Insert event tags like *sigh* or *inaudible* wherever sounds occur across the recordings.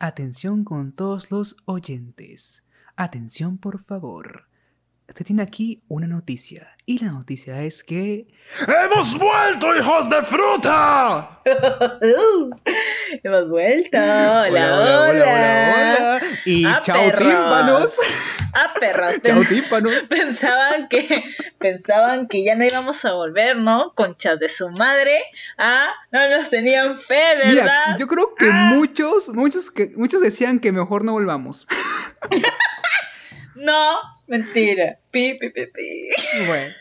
Atención con todos los oyentes. Atención, por favor. Se tiene aquí una noticia. Y la noticia es que... ¡Hemos vuelto, hijos de fruta! *laughs* Hemos vuelto. Hola, hola. hola, Y Ah, chao, perros. tímpanos. Ah, perros. *laughs* Chao, tímpanos. *laughs* Pensaban que, pensaban que ya no íbamos a volver, ¿no? Conchas de su madre. Ah, no nos tenían fe, ¿verdad? Mira, yo creo que Ah. muchos, muchos, que, muchos decían que mejor no volvamos. No, mentira. Pi, pi, pi, pi. Bueno,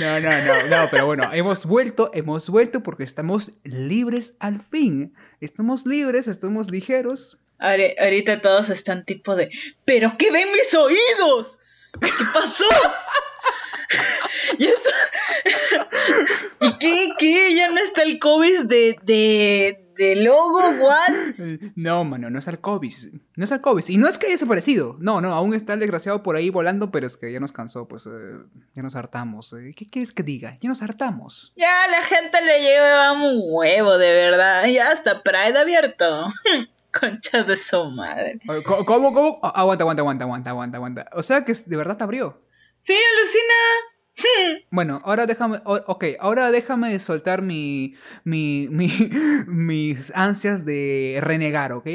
no, no, no, no, pero bueno, hemos vuelto, hemos vuelto porque estamos libres al fin. Estamos libres, estamos ligeros. Ahora- Ahorita todos están tipo de, ¿pero qué ven mis oídos? ¿Qué pasó? *laughs* ¿Y, esto? *laughs* ¿Y qué? ¿Qué? ¿Ya no está el COVID de, de, de logo? ¿What? No, mano, no es Arcovis. No es Arcovis. Y no es que haya desaparecido. No, no, aún está el desgraciado por ahí volando, pero es que ya nos cansó, pues eh, ya nos hartamos. Eh, ¿Qué quieres que diga? Ya nos hartamos. Ya la gente le lleva un huevo, de verdad. Ya hasta Pride abierto. *laughs* Conchas de su madre. ¿Cómo, cómo? cómo? Aguanta, aguanta, aguanta, aguanta, aguanta, aguanta. O sea que de verdad te abrió. Sí, alucina. Bueno, ahora déjame, ok, ahora déjame soltar mi, mi, mi, *laughs* mis ansias de renegar, ¿ok?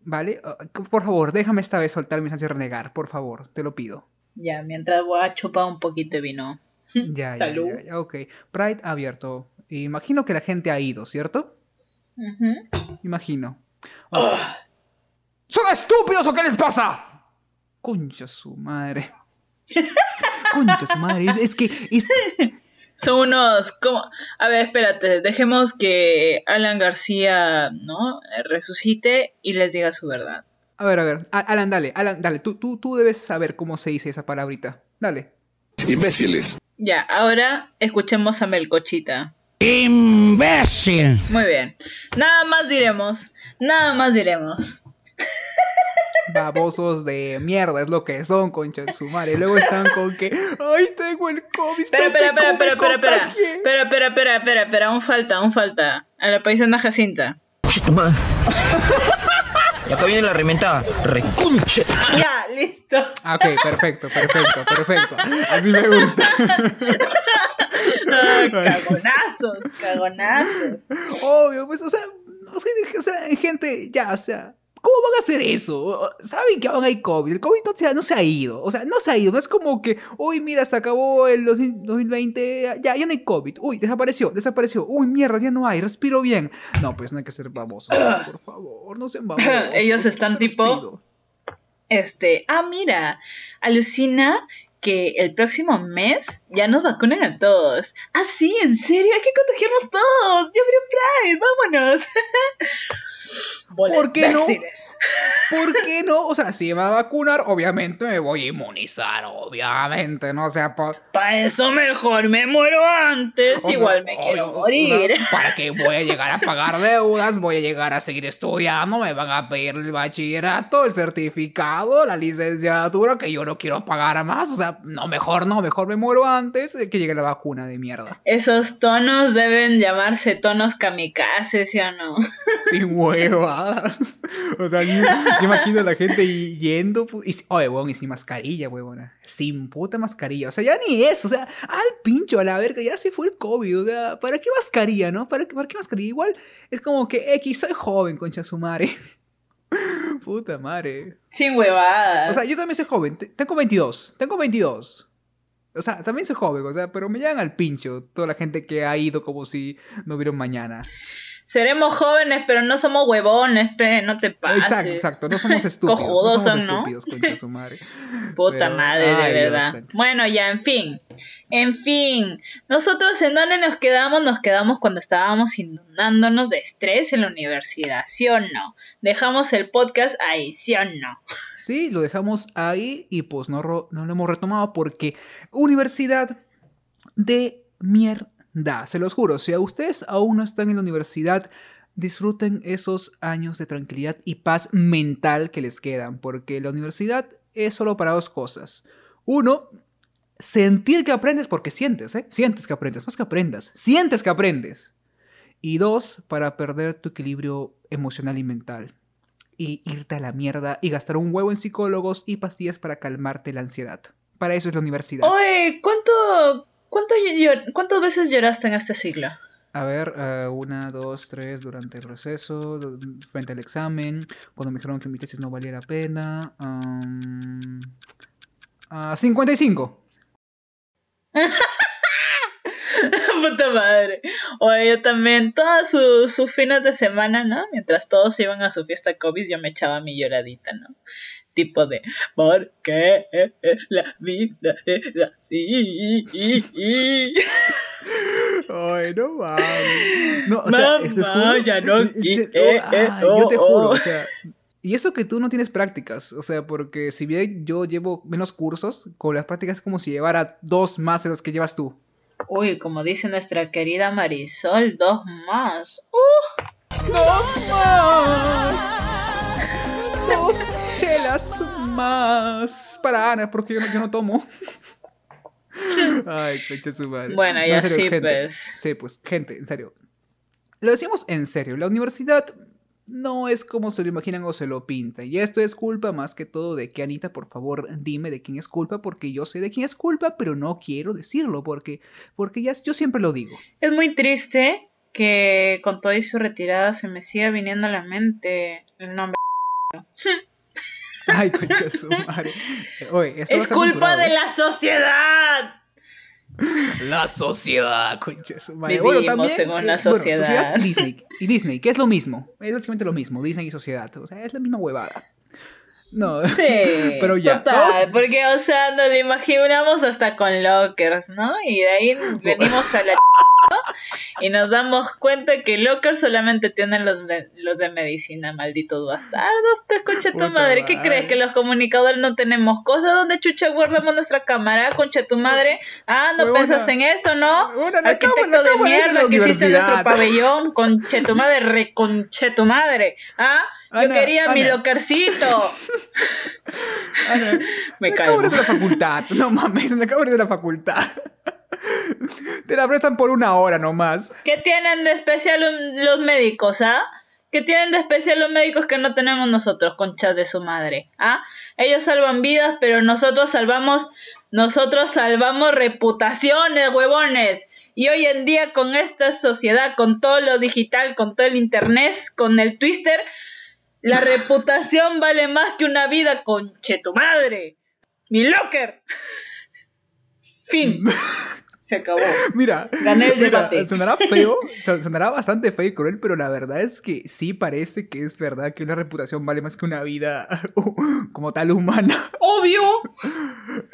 ¿Vale? Ah, Por favor, déjame esta vez soltar mis ansias de renegar, por favor, te lo pido. Ya, mientras voy a chupar un poquito de vino. *laughs* Ya, Salud. ya, ya, ok. Pride abierto. Imagino que la gente ha ido, ¿cierto? Imagino. Ok. ¿Son estúpidos o qué les pasa? Concha su madre. *laughs* Concha su madre. Es, es que es, *laughs* Son unos, como, a ver, espérate, dejemos que Alan García, ¿no? Resucite y les diga su verdad. A ver, a ver. Alan, dale, Alan, dale. Tú, tú, tú debes saber cómo se dice esa palabrita. Dale. Imbéciles. Ya, ahora escuchemos a Melcochita. ¡Imbécil! Muy bien. Nada más diremos, nada más diremos. Babosos de mierda es lo que son, concha de su madre. Luego están con que, ay, tengo el COVID. Espera, espera, espera, espera, espera, espera, contagié". espera, espera, espera, espera, espera, aún falta, aún falta. A la paisana Jacinta. tu madre. Y acá viene la reventada. Recunche. Ya, listo. Ah, Ok, perfecto, perfecto, perfecto. Así me gusta. Ah, cagonazos, cagonazos. Obvio, pues, o sea, o sea, o sea, gente, ya, o sea, ¿cómo van a hacer eso? Saben que aún hay COVID, el COVID no se, ha- no se ha ido, o sea, no se ha ido, no es como que, uy, mira, se acabó el 2020, ya, ya no hay COVID, uy, desapareció, desapareció, uy, mierda, ya no hay, respiro bien. No, pues no hay que ser babosos, *coughs* por favor, no sean *coughs* babosos. Ellos están tipo-. Este, ah, mira, alucina que el próximo mes ya nos vacunan a todos. Ah, sí, en serio, hay que contagiarnos todos. Abrió Pride, vámonos. *laughs* ¿Por qué no? ¿Por qué *laughs* no? O sea, si me va a vacunar, obviamente me voy a inmunizar, obviamente, no o sea, pa- Para eso mejor me muero antes. O sea, Igual me quiero morir. o sea, *laughs* ¿Para qué voy a llegar a pagar deudas? Voy a llegar a seguir estudiando, me van a pedir el bachillerato, el certificado, la licenciatura, que yo no quiero pagar más. O sea, no, mejor no, mejor me muero antes de que llegue la vacuna de mierda. Esos tonos deben llamarse tonos kamikaze, ¿sí o no? *laughs* Sin huevadas. O sea, yo, yo imagino a la gente yendo. Y, oye, weón, y sin mascarilla, huevona. Sin puta mascarilla. O sea, ya ni eso. O sea, al pincho, a la verga, ya se fue el COVID. O sea, ¿para qué mascarilla, no? ¿Para qué, para qué mascarilla? Igual es como que, X, soy joven, concha su madre. *laughs* Puta madre. Sin huevadas. O sea, yo también soy joven. te- Tengo 22. Tengo 22. O sea, también soy joven, o sea, pero me llegan al pincho toda la gente que ha ido como si no hubiera un mañana. Seremos jóvenes, pero no somos huevones, pe, no te pases. Exacto, exacto. No somos *laughs* estúpidos. Cojudos no somos ¿no? estúpidos, concha su madre. *laughs* Puta Pero- madre, de ay, verdad. Bueno, ya, en fin. En fin. Nosotros en dónde nos quedamos, nos quedamos cuando estábamos inundándonos de estrés en la universidad, ¿sí o no? Dejamos el podcast ahí, ¿sí o no? *laughs* Sí, lo dejamos ahí y pues no, no lo hemos retomado porque universidad de mierda. Se los juro, si a ustedes aún no están en la universidad, disfruten esos años de tranquilidad y paz mental que les quedan, porque la universidad es solo para dos cosas. Uno, sentir que aprendes porque sientes, ¿eh? Sientes que aprendes, más que aprendas, sientes que aprendes. Y dos, para perder tu equilibrio emocional y mental. y irte a la mierda y gastar un huevo en psicólogos y pastillas para calmarte la ansiedad. Para eso es la universidad. Oye, ¿cuánto, cuánto ¿cuántas veces lloraste en este siglo? A ver, eh, una, dos, tres durante el proceso, frente al examen, cuando me dijeron que mi tesis no valía la pena. am, ah, 55. *laughs* *laughs* Puta madre. Oye, yo también, todos sus, sus fines de semana, ¿no? Mientras todos iban a su fiesta COVID, yo me echaba mi lloradita, ¿no? Tipo de, ¿por qué la vida es así? *laughs* Ay, no mames. No, o sea, Mamá, juro- ya no y- ay, yo te juro, Oh. o sea. Y eso que tú no tienes prácticas, o sea, porque si bien yo llevo menos cursos, con las prácticas es como si llevara dos más de los que llevas tú. Uy, como dice nuestra querida Marisol, dos más. ¡Uh! ¡Dos más! Dos chelas más para Ana, porque yo no, yo no tomo. Ay, concha su madre. Bueno, No, ya serio, sí, gente. pues. Sí, pues, gente, en serio. Lo decimos en serio. La universidad no es como se lo imaginan o se lo pintan. Y esto es culpa más que todo de que Anita, por favor, dime de quién es culpa, porque yo sé de quién es culpa, pero no quiero decirlo, porque, porque ya, yo siempre lo digo. Es muy triste que con toda su retirada se me siga viniendo a la mente el nombre. *laughs* Ay, concha su madre. Oye, eso Es culpa de ¿eh? la sociedad. La sociedad, concha su madre. Vivimos en una eh, sociedad. y Disney. Y Disney, que es lo mismo. Es básicamente lo mismo. Disney y sociedad. O sea, es la misma huevada. No. Sí, *laughs* Pero ya, total, porque, o sea, nos lo imaginamos hasta con lockers, ¿no? Y de ahí venimos a la *laughs* y nos damos cuenta que lockers solamente tienen los de, los de medicina, malditos bastardos, pues concha tu madre, ¿qué madre. crees? ¿Que los comunicadores no tenemos cosas donde chucha guardamos nuestra cámara, concha tu madre? Ah, ¿no Huevona. pensas en eso, no? Huevona, Arquitecto de mierda que hiciste en nuestro pabellón, conche tu madre, reconche tu madre, ¿ah? Yo Ana, quería mi lockercito. Ana, *laughs* Me calmo. es de la facultad. No mames, cámara es de la facultad. Te la prestan por una hora nomás. ¿Qué tienen de especial los médicos, ah? ¿Qué tienen de especial los médicos que no tenemos nosotros, conchas de su madre? ¿Ah? Ellos salvan vidas, pero nosotros salvamos, nosotros salvamos reputaciones, huevones. Y hoy en día con esta sociedad, con todo lo digital, con todo el internet, con el twister, la *laughs* reputación vale más que una vida, conche tu madre. Mi locker. *laughs* Fin. *laughs* Se acabó. Mira, Gané el mira, debate. sonará feo, *laughs* son- sonará bastante feo y cruel, pero la verdad es que sí parece que es verdad que una reputación vale más que una vida *laughs* como tal humana. Obvio.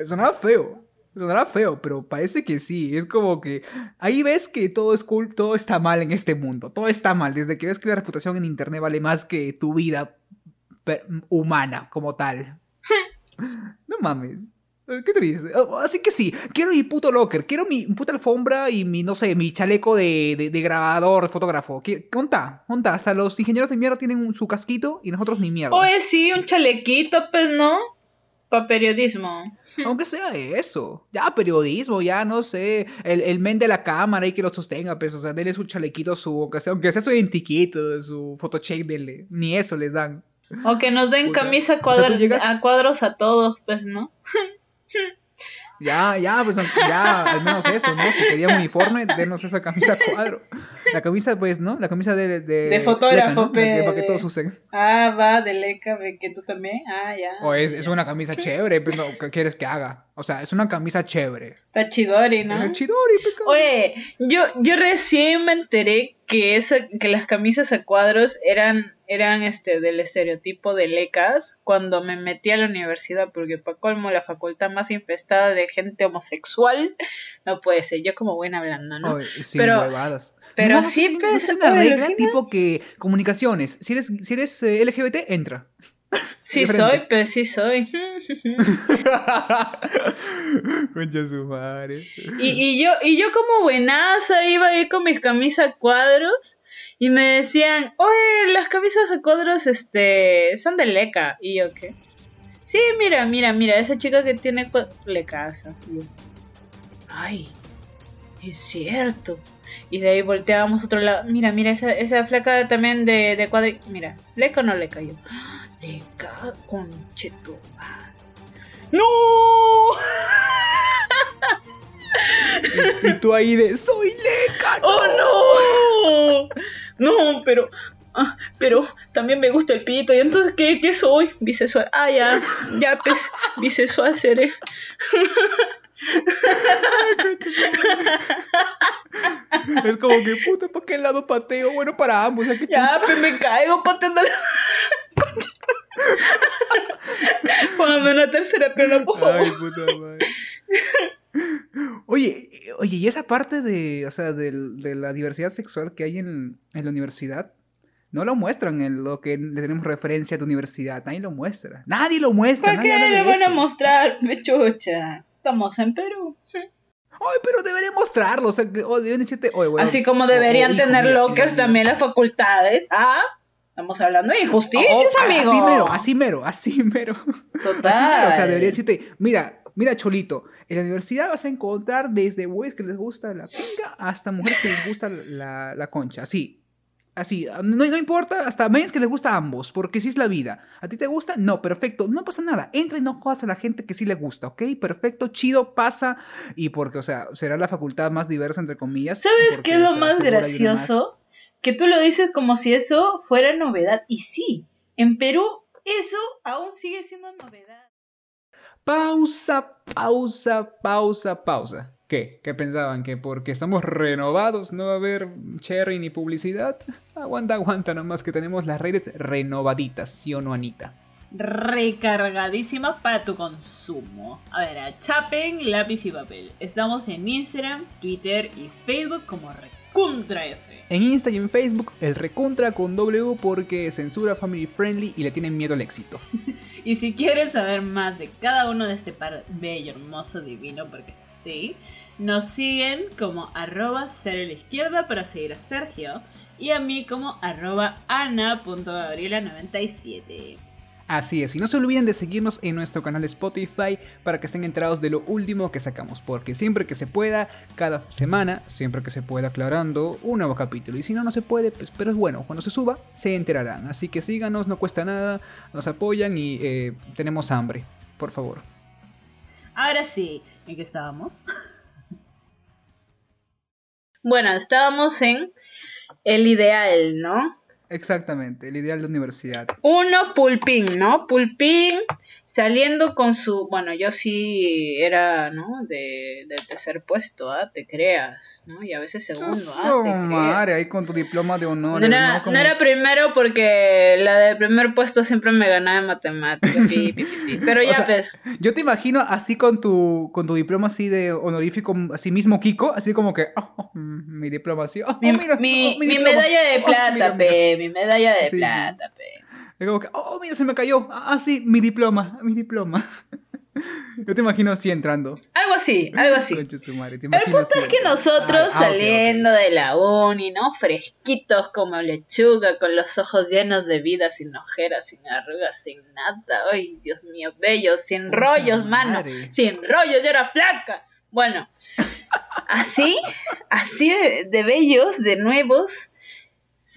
Sonará feo, sonará feo, pero parece que sí. Es como que ahí ves que todo es cool, todo está mal en este mundo, todo está mal. Desde que ves que la reputación en internet vale más que tu vida humana como tal. *laughs* No mames. Qué triste. Oh, Así que sí, quiero mi puto locker, quiero mi puta alfombra y mi, no sé, mi chaleco de, de, de grabador, fotógrafo. ¿Qué- ¿Conta? ¿Conta? Hasta los ingenieros de mierda tienen un- su casquito y nosotros ni mierda. Oye, sí, un chalequito, pues, ¿no? Para periodismo. *laughs* Aunque sea eso. Ya, periodismo, ya no sé. El, el men de la cámara y que lo sostenga, pues, o sea, denle su chalequito, su, aunque sea, aunque sea su identiquito, su photocheck, denle. Ni eso les dan. O que nos den Puta. camisa O sea, cuadra- tú llegas- a cuadros a todos, pues, ¿no? *laughs* Ya, ya, pues ya, al menos eso, ¿no? Si querían uniforme, denos esa camisa cuadro. La camisa, pues, ¿no? La camisa de... De, De fotógrafo, Leca, ¿no? De- Para que todos usen. Ah, va, de leca, que tú también. Ah, ya. O es, es una camisa chévere, pero no, ¿qué quieres que haga? O sea, es una camisa chévere. Está chidori, ¿no? Es el chidori, pe, cabrón. Oye, yo, yo recién me enteré que esa, que las camisas a cuadros eran, eran este del estereotipo de lecas cuando me metí a la universidad, porque para colmo la facultad más infestada de gente homosexual *laughs* no puede ser. Yo como buena hablando, ¿no? Sin Pero- huevadas. pero No, sí, no, pues, no es una regla tipo que comunicaciones. Si eres, si eres eh, LGBT, entra. Sí soy, pues sí soy. Concha su madre. Y, y yo, y yo como buenaza iba ahí con mis camisas a cuadros y me decían, oye, las camisas a cuadros este, son de leca. Y yo, ¿qué? Sí, mira, mira, mira, esa chica que tiene lecaza. Y yo, ay, es cierto. Y de ahí volteábamos a otro lado. Mira, mira, esa, esa flaca también de, de cuadri... Mira, ¿leca o no le cayó? *gasps* Leca, concheto. ¡No! Y, y tú ahí de, soy leca. no". ¡Oh, no! No, *laughs* pero... ah, pero también me gusta el pito. ¿Y entonces qué, qué soy? Bisexual. Ah, ya. Ya, pues. Bisexual seré. Es como que, puta, ¿para qué lado pateo? Bueno, para ambos, ¿a qué Ya, pues me caigo pateando. Póngame una tercera pierna, por favor. Ay, puta madre. Oye, oye, y esa parte de, o sea, del- de, la diversidad sexual que hay en, en la universidad, no lo muestran en lo que le tenemos referencia a tu universidad. Nadie lo muestra. Nadie lo muestra. ¿Por qué le van a mostrar? *laughs* Chucha. Estamos en Perú. Ay, pero debería mostrarlo. O sea, que, oh, deben decirte, oye, weón, Así como oh, deberían oh, tener lockers también las facultades. Ah, estamos hablando de injusticias, Oh, amigo. Así mero, así mero, así mero. Total. Así mero, o sea, debería decirte, mira, mira, Cholito, en la universidad vas a encontrar desde güeyes que les gusta la pinga hasta mujeres que les gusta la, la concha, así. Así, no, no importa, hasta menos que les gusta a ambos, porque si es la vida. ¿A ti te gusta? No, perfecto, no pasa nada. Entra y no jodas a la gente que sí le gusta, ¿ok? Perfecto, chido, pasa. Y porque, o sea, será la facultad más diversa, entre comillas. ¿Sabes porque, qué es o lo sea, más gracioso? Que tú lo dices como si eso fuera novedad. Y sí, en Perú eso aún sigue siendo novedad. Pausa, pausa, pausa, pausa. ¿Qué? ¿Qué pensaban? ¿Que porque estamos renovados no va a haber cherry ni publicidad? *laughs* Aguanta, aguanta nomás que tenemos las redes renovaditas, ¿sí o no, Anita? recargadísimas para tu consumo. A ver, a chapen, lápiz y papel. Estamos en Instagram, Twitter y Facebook como RecuntraF. En Insta y en Facebook, el recontra con W porque censura family friendly y le tienen miedo al éxito. *laughs* Y si quieres saber más de cada uno de este par bello, hermoso, divino, porque sí, nos siguen como arroba cero a la izquierda para seguir a Sergio y a mí como arroba ana.gabriela97. Así es, y no se olviden de seguirnos en nuestro canal de Spotify para que estén enterados de lo último que sacamos, porque siempre que se pueda, cada semana, siempre que se pueda aclarando, un nuevo capítulo. Y si no, no se puede, pues, pero es bueno, cuando se suba, se enterarán. Así que síganos, no cuesta nada, nos apoyan y eh, tenemos hambre, por favor. Ahora sí, ¿en qué estábamos? *laughs* Bueno, estábamos en el ideal, ¿no? Exactamente, el ideal de universidad. Uno, Pulpín, ¿no? Pulpín saliendo con su. Bueno, yo sí era, ¿no? De, de tercer puesto, ¿ah? Te creas, ¿no? Y a veces segundo, ¿ah? Te creas. madre, ahí con tu diploma de No honores, era, ¿no? Como- no era primero porque la del primer puesto siempre me ganaba en matemáticas. *laughs* Pero O ya, sea, pues. Yo te imagino así con tu, con tu diploma así de honorífico, así mismo Kiko, así como que, oh, oh, mm, mi diploma así, oh, Mi, mira, mi- oh, mi diploma, medalla de oh, plata, mira, mira. pe. Mi medalla de Sí, sí. plata, pe. Es como que, oh, mira, se me cayó, ah, sí, mi diploma, mi diploma. *laughs* Yo te imagino así entrando. Algo así, algo así. Madre, El punto así es que entrando. nosotros Ah, ah, saliendo de la uni, ¿no? Fresquitos como lechuga, con los ojos llenos de vida, sin ojeras, sin arrugas, sin nada. Ay, Dios mío, bello, sin Puta rollos, mano. madre. Sin rollos, yo era flaca. Bueno, así, así de, de bellos, de nuevos,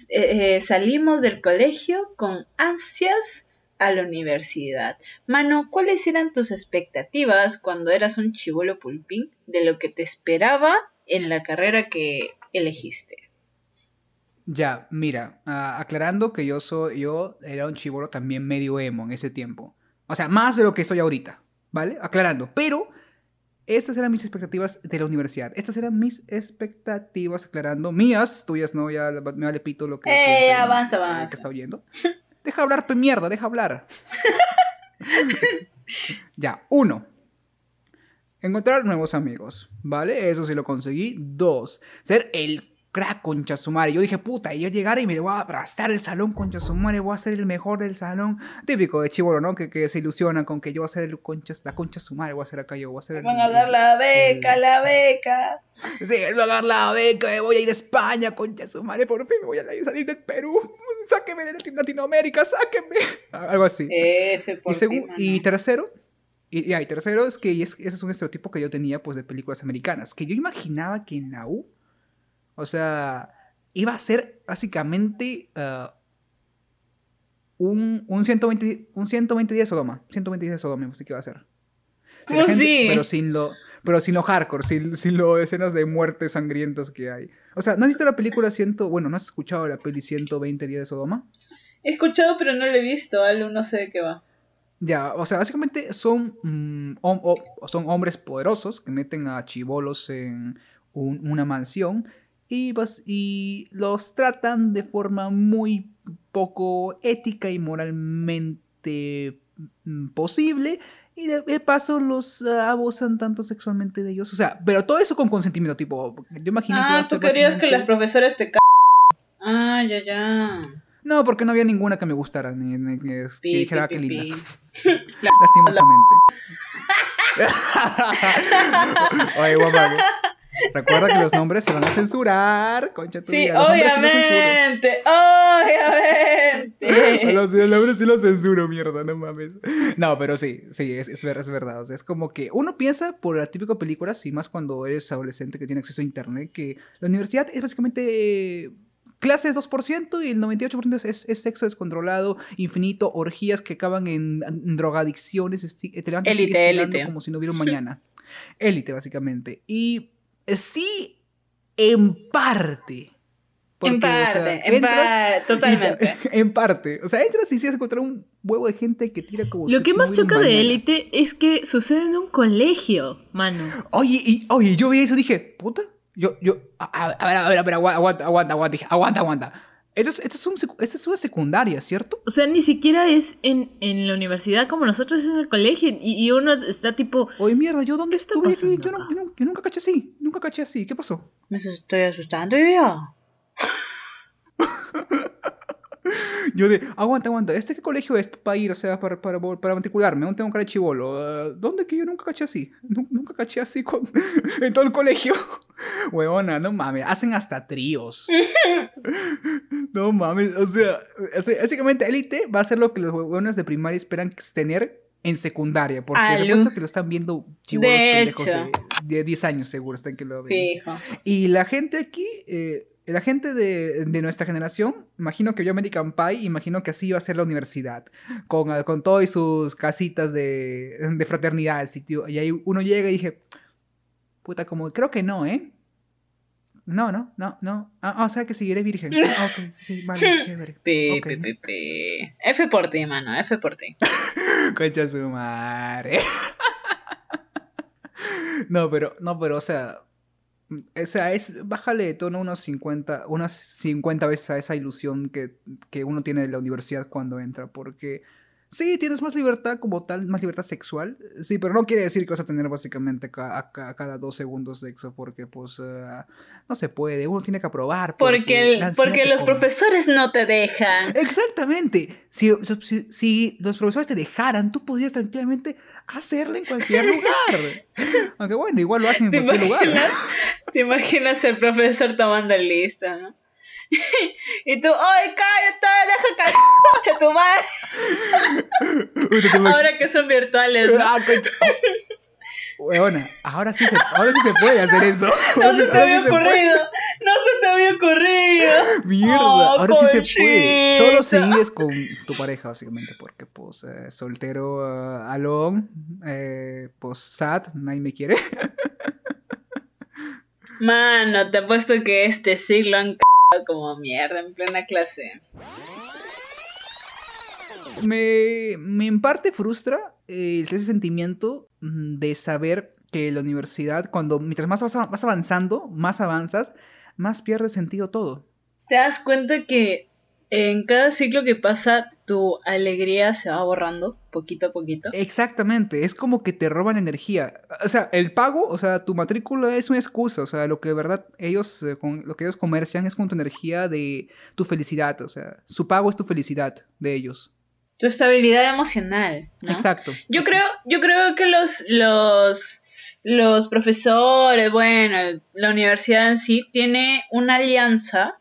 eh, eh, salimos del colegio con ansias a la universidad. Mano, ¿cuáles eran tus expectativas cuando eras un chivolo pulpín de lo que te esperaba en la carrera que elegiste? Ya, mira, ah, aclarando que yo soy, yo era un chivolo también medio emo en ese tiempo. O sea, más de lo que soy ahorita, ¿vale? Aclarando. Pero estas eran mis expectativas de la universidad. Estas eran mis expectativas, aclarando. Mías, tuyas no, ya me vale pito lo que... Eh, piensen, avanza, eh, avanza. Que está oyendo. Deja hablar, pe mierda, deja hablar. *laughs* ya, uno. Encontrar nuevos amigos, ¿vale? Eso sí lo conseguí. Dos. Ser el crack concha su madre. Yo dije, puta, y yo llegar y me voy a abrazar el salón concha su madre, voy a ser el mejor del salón. Típico de chivolo, ¿no? Que, que se ilusiona con que yo voy a ser el concha, la concha su madre, voy a ser acá yo, voy a ser el- van a dar la beca, el- la beca. Sí, me voy a dar la beca, me voy a ir a España, concha su madre, por fin me voy a salir del Perú. Sáqueme de Latino- Latinoamérica, sáqueme. *laughs* Algo así. F por Y, ti, y tercero, y, y tercero es que es- ese es un estereotipo que yo tenía pues de películas americanas, que yo imaginaba que en la U O sea, iba a ser básicamente ah, un, un, 120, un 120 días de Sodoma. 120 días de Sodoma, así que va a ser. Si la ¿Cómo gente- sí? Pero sin lo, pero sin lo hardcore, sin, sin lo escenas de muertes sangrientas que hay. O sea, ¿no has visto la película 100, bueno, no has escuchado la peli 120 días de Sodoma? He escuchado, pero no lo he visto. Algo no sé de qué va. Ya, o sea, básicamente son, mm, hom- son hombres poderosos que meten a chivolos en un- una mansión y, bas- y los tratan de forma muy poco ética y moralmente mm, posible. Y de, paso los ah, abusan tanto sexualmente de ellos. O sea, pero todo eso con consentimiento, tipo. Yo imagino que va Ah, tú querías que las profesoras te c... Ah, ya, ya. No, porque no había ninguna que me gustara, ni, ni que, que dijera pi, que pi, linda. *laughs* Lastimosamente. *laughs* *laughs* Oye, guapa. Recuerda que los nombres se van a censurar. Concha tu Sí, nombres sí obviamente, obviamente. *laughs* los, los nombres sí los censuro, mierda, no mames. No, pero sí, sí, es, es, es verdad. O sea, es como que uno piensa por la típica película, y más cuando eres adolescente que tiene acceso a internet, que la universidad es básicamente clases 2% y el 98% es, es, es sexo descontrolado, infinito, orgías que acaban en, en drogadicciones, te levantas Élite, élite. como si no hubiera un mañana. Élite, básicamente. Y sí, en parte. En Porque, o sea, parte, en parte, te- totalmente. *laughs* en parte. O sea, entras y a encontrar un huevo de gente que tira como Lo que más choca de élite es que sucede en un colegio, mano. Oye, y, oye, yo vi eso y dije, puta. Yo, yo, a, ver, a ver, a ver, aguanta, aguanta, aguanta, dije, aguanta, aguanta. Esto es, esto, es un esto es una secundaria, ¿cierto? O sea, ni siquiera es en, en la universidad como nosotros, es en el colegio. Y, y uno está tipo, Oye, mierda, ¿yo dónde estuve? Yo, yo yo no- yo nunca caché así, nunca caché así. ¿Qué pasó? Me estoy asustando yo. *laughs* *laughs* Yo de, aguanta, aguanta, ¿este qué colegio es para ir? O sea, para, para, para matricularme, no tengo cara de chivolo. Ah, ¿Dónde que yo nunca caché así? Nu- Nunca caché así con, *laughs* en todo el colegio. *laughs* Huevona, no mames, hacen hasta tríos. no mames, o sea, básicamente élite va a ser lo que los huevones de primaria esperan tener en secundaria, porque repuesto que lo están viendo chivolos De pendejos hecho. de, de 10 años seguro, están que lo ven. Fijo. Y la gente aquí, eh, la gente de, de nuestra generación, imagino que yo American Pie, imagino que así iba a ser la universidad, con, con todas sus casitas de, de fraternidad, el sitio. Y ahí uno llega y dije, puta, como, creo que no, ¿eh? No, no, no, no. Ah, ah, o sea que seguiré virgen. Ah, ok, sí, vale, *laughs* chévere. F por ti, mano, F por ti. *laughs* Concha su madre. *laughs* no, pero, no, pero, o sea. O sea, es, bájale de tono unos 50, unas 50 veces a esa ilusión que, que uno tiene de la universidad cuando entra, porque sí, tienes más libertad como tal, más libertad sexual, sí, pero no quiere decir que vas a tener básicamente ca- a, ca- a cada dos segundos sexo, porque pues eh, no se puede, uno tiene que aprobar. Porque, el- porque los come. profesores no te dejan. Exactamente. Si, si- si los profesores te dejaran, tú podrías tranquilamente hacerlo en cualquier *laughs* lugar. Aunque bueno, igual lo hacen en ¿Te cualquier lugar. ¿Te imaginas el profesor tomando lista, no? *laughs* y tú, ¡ay, cállate! ¡Deja *laughs* tu madre! Ahora que son virtuales, ¿no? Ah, ahora sí, se, ahora sí se puede hacer eso. *laughs* No se te había sí ocurrido. No se te había ocurrido. Mierda, Oh, ahora sí se puede. Solo si vives con tu pareja, básicamente, porque pues eh, soltero, alone, eh, pues sad, nadie me quiere. Mano, te apuesto que este siglo han como mierda en plena clase. me, me en parte frustra eh, ese sentimiento mm, de saber que la universidad, cuando mientras más vas, vas avanzando, más avanzas, más pierde sentido todo. ¿Te das cuenta que en cada ciclo que pasa tu alegría se va borrando poquito a poquito? Exactamente, es como que te roban energía. O sea, el pago, o sea, tu matrícula es una excusa, o sea, lo que de verdad ellos, eh, con, lo que ellos comercian es con tu energía de tu felicidad, o sea, su pago es tu felicidad de ellos. Tu estabilidad emocional, ¿no? Exacto. Yo creo, yo creo que los, los, los profesores, bueno, la universidad en sí tiene una alianza,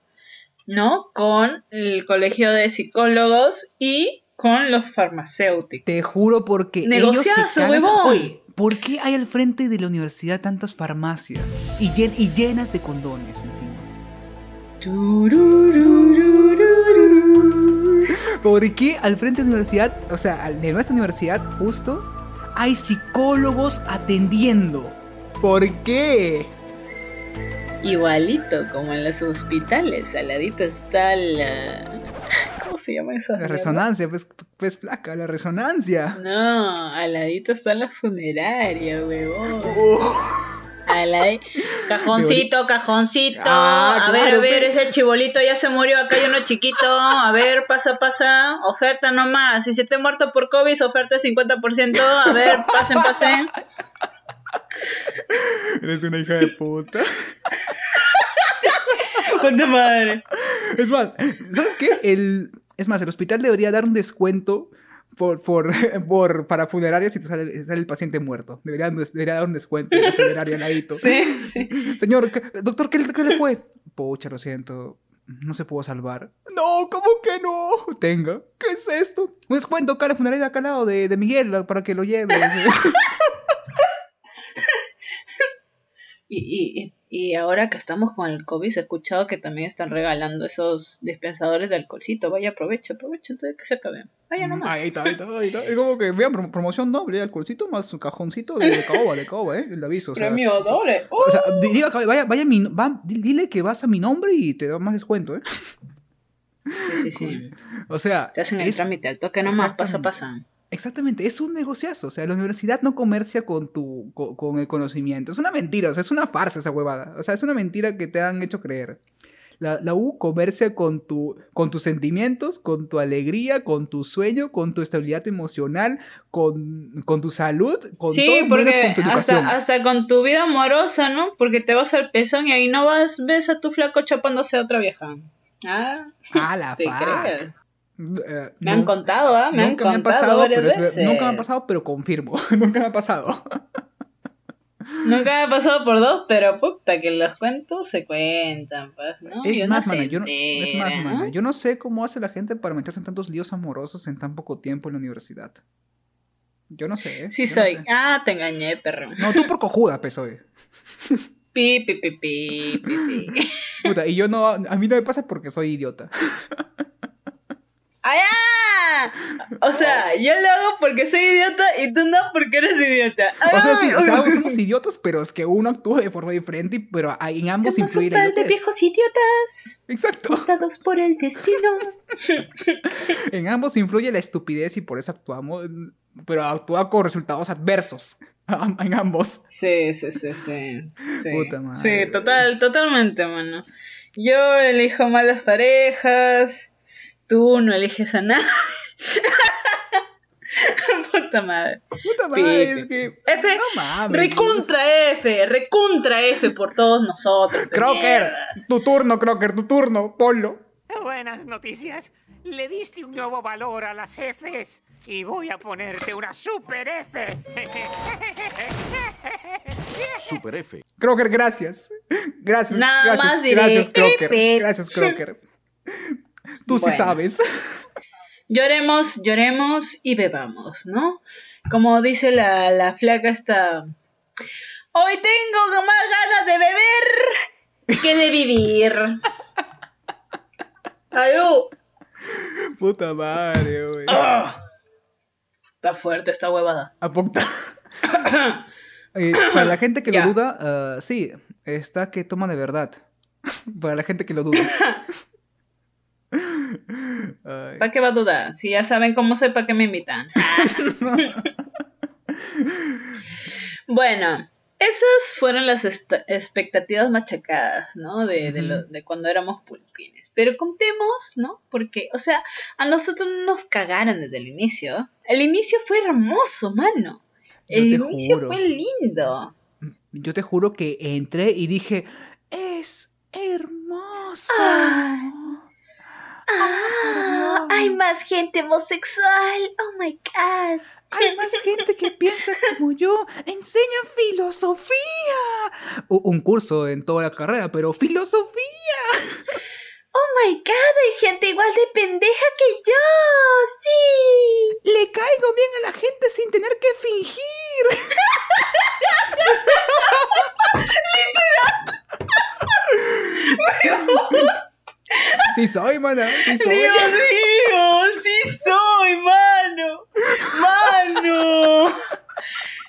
¿no? Con el colegio de psicólogos y con los farmacéuticos. Te juro porque. Negociazo, huevón. Oye, ¿por qué hay al frente de la universidad tantas farmacias? Y, llen- y llenas de condones encima. ¿Por qué al frente de la universidad, o sea, de nuestra universidad, justo, hay psicólogos atendiendo? ¿Por qué? Igualito como en los hospitales, al ladito está la... *laughs* ¿Cómo se llama esa? La resonancia, pues, pues flaca, la resonancia. No, al ladito está la funeraria, huevón. Oh, Al ladi- *laughs* Cajoncito, cajoncito. Ah, a ver, claro, a ver, pero- ese chibolito ya se murió. Acá hay uno chiquito. A ver, pasa, pasa. Oferta nomás. Si se te ha muerto por COVID, oferta 50%. A ver, pasen, pasen. Eres una hija de puta. Puta madre. Es más, ¿sabes qué? El, es más, el hospital debería dar un descuento por, por, *laughs* por, para funerarias si te sale, sale el paciente muerto. Debería, debería dar un descuento en la funeraria al ladito. Sí, sí. Señor, ¿qué- doctor, ¿qué, le- qué le fue? Pucha, lo siento. No se pudo salvar. No, ¿cómo que no? Tenga. ¿Qué es esto? Un descuento acá en la funeraria acá al lado de, de Miguel para que lo lleve. *laughs* Y, y, y y ahora que estamos con el COVID, he escuchado que también están regalando esos dispensadores de alcoholcito. Vaya, aprovecha, aprovecha antes de que se acaben. Vaya nomás. Ahí está, ahí está, *laughs* ahí está. Es como que vean prom- promoción doble, alcoholcito más un cajoncito de, de caoba, de caoba, eh. El aviso. O sea, Premio doble. O sea, di- diga, vaya, vaya mi, va- di- dile que vas a mi nombre y te da más descuento, ¿eh? Sí, sí, sí. *laughs* O sea, Te hacen el trámite al toque nomás, pasa, pasa. Exactamente, es un negociazo. O sea, la universidad no comercia con tu, co- con, el conocimiento. Es una mentira, o sea, es una farsa esa huevada. O sea, es una mentira que te han hecho creer. La, la U comercia con, tu, con tus sentimientos, con tu alegría, con tu sueño, con tu estabilidad emocional, con, con tu salud, con Sí, todo porque con tu hasta, hasta con tu vida amorosa, ¿no? Porque te vas al pezón y ahí no vas, ves a tu flaco chapándose a otra vieja. Ah, Ah, la *laughs* te fuck. Eh, Me han no. contado, ¿ah? Me han nunca me ha contado pasado, varias es veces. nunca me ha pasado, pero confirmo. *laughs* nunca me ha pasado. Nunca me ha pasado por dos, pero puta, que los cuentos se cuentan, pues, ¿no? Es más, se mana, yo no, es más, entera, mana, yo no sé cómo hace la gente para meterse en tantos líos amorosos en tan poco tiempo en la universidad. Yo no sé. ¿eh? Sí Yo no soy. sé. Ah, te engañé, perro. No, tú por cojuda, pesoy. *laughs* Pi, pi, pi, pi, pi, pi. Puta, y yo no, a mí no me pasa porque soy idiota. *laughs* ¡Ah! O sea, yo lo hago porque soy idiota y tú no porque eres idiota. O sea, sí, o sea, somos idiotas, pero es que uno actúa de forma diferente, pero en ambos Somos influye un la par de viejos idiotas, Exacto. dados por el destino. *laughs* En ambos influye la estupidez y por eso actuamos, pero actúa con resultados adversos. *laughs* En ambos. Sí, sí, sí, sí. Sí, Puta madre, sí total, totalmente, mano. Yo elijo malas parejas, tú no eliges a nadie. *laughs* Puta madre. Puta madre, es que. F, No mames. recontra F, recontra F por todos nosotros. Crocker, tu turno, Crocker, tu turno, ponlo. Buenas noticias. Le diste un nuevo valor a las Fs y voy a ponerte una super F. *laughs* Super F. Crocker, gracias. Gracias, Nada gracias, más diré gracias, Crocker. F. Gracias, Crocker. Tú sí sabes. Lloremos, lloremos y bebamos, ¿no? Como dice la, la flaca esta. Hoy tengo más ganas de beber que de vivir. *laughs* Ayú. Puta madre, güey. Ah. Está fuerte esta huevada. Apunta. *coughs* Eh, para la gente que Ya. lo duda, sí, está que toma de verdad. *laughs* para la gente que lo duda. *coughs* Ay. ¿Para qué va a dudar? Si ya saben cómo soy, ¿para qué me invitan? *laughs* bueno, esas fueron las expectativas machacadas, ¿no? De, de, lo- de cuando éramos pulpines. Pero contemos, ¿no? Porque, o sea, a nosotros no nos cagaron desde el inicio. El inicio fue hermoso, mano. El inicio juro. fue lindo. Yo te juro que entré y dije, es hermoso. Ah. Ah, hay más gente homosexual. Oh my god. Hay más gente que piensa como yo. Enseña filosofía. Un curso en toda la carrera, pero filosofía. Oh my god, hay gente igual de pendeja que yo. Sí. Le caigo bien a la gente sin tener que fingir. *laughs* *laughs* Sí soy, mano. Sí soy. Dios mío, sí soy, mano. Mano.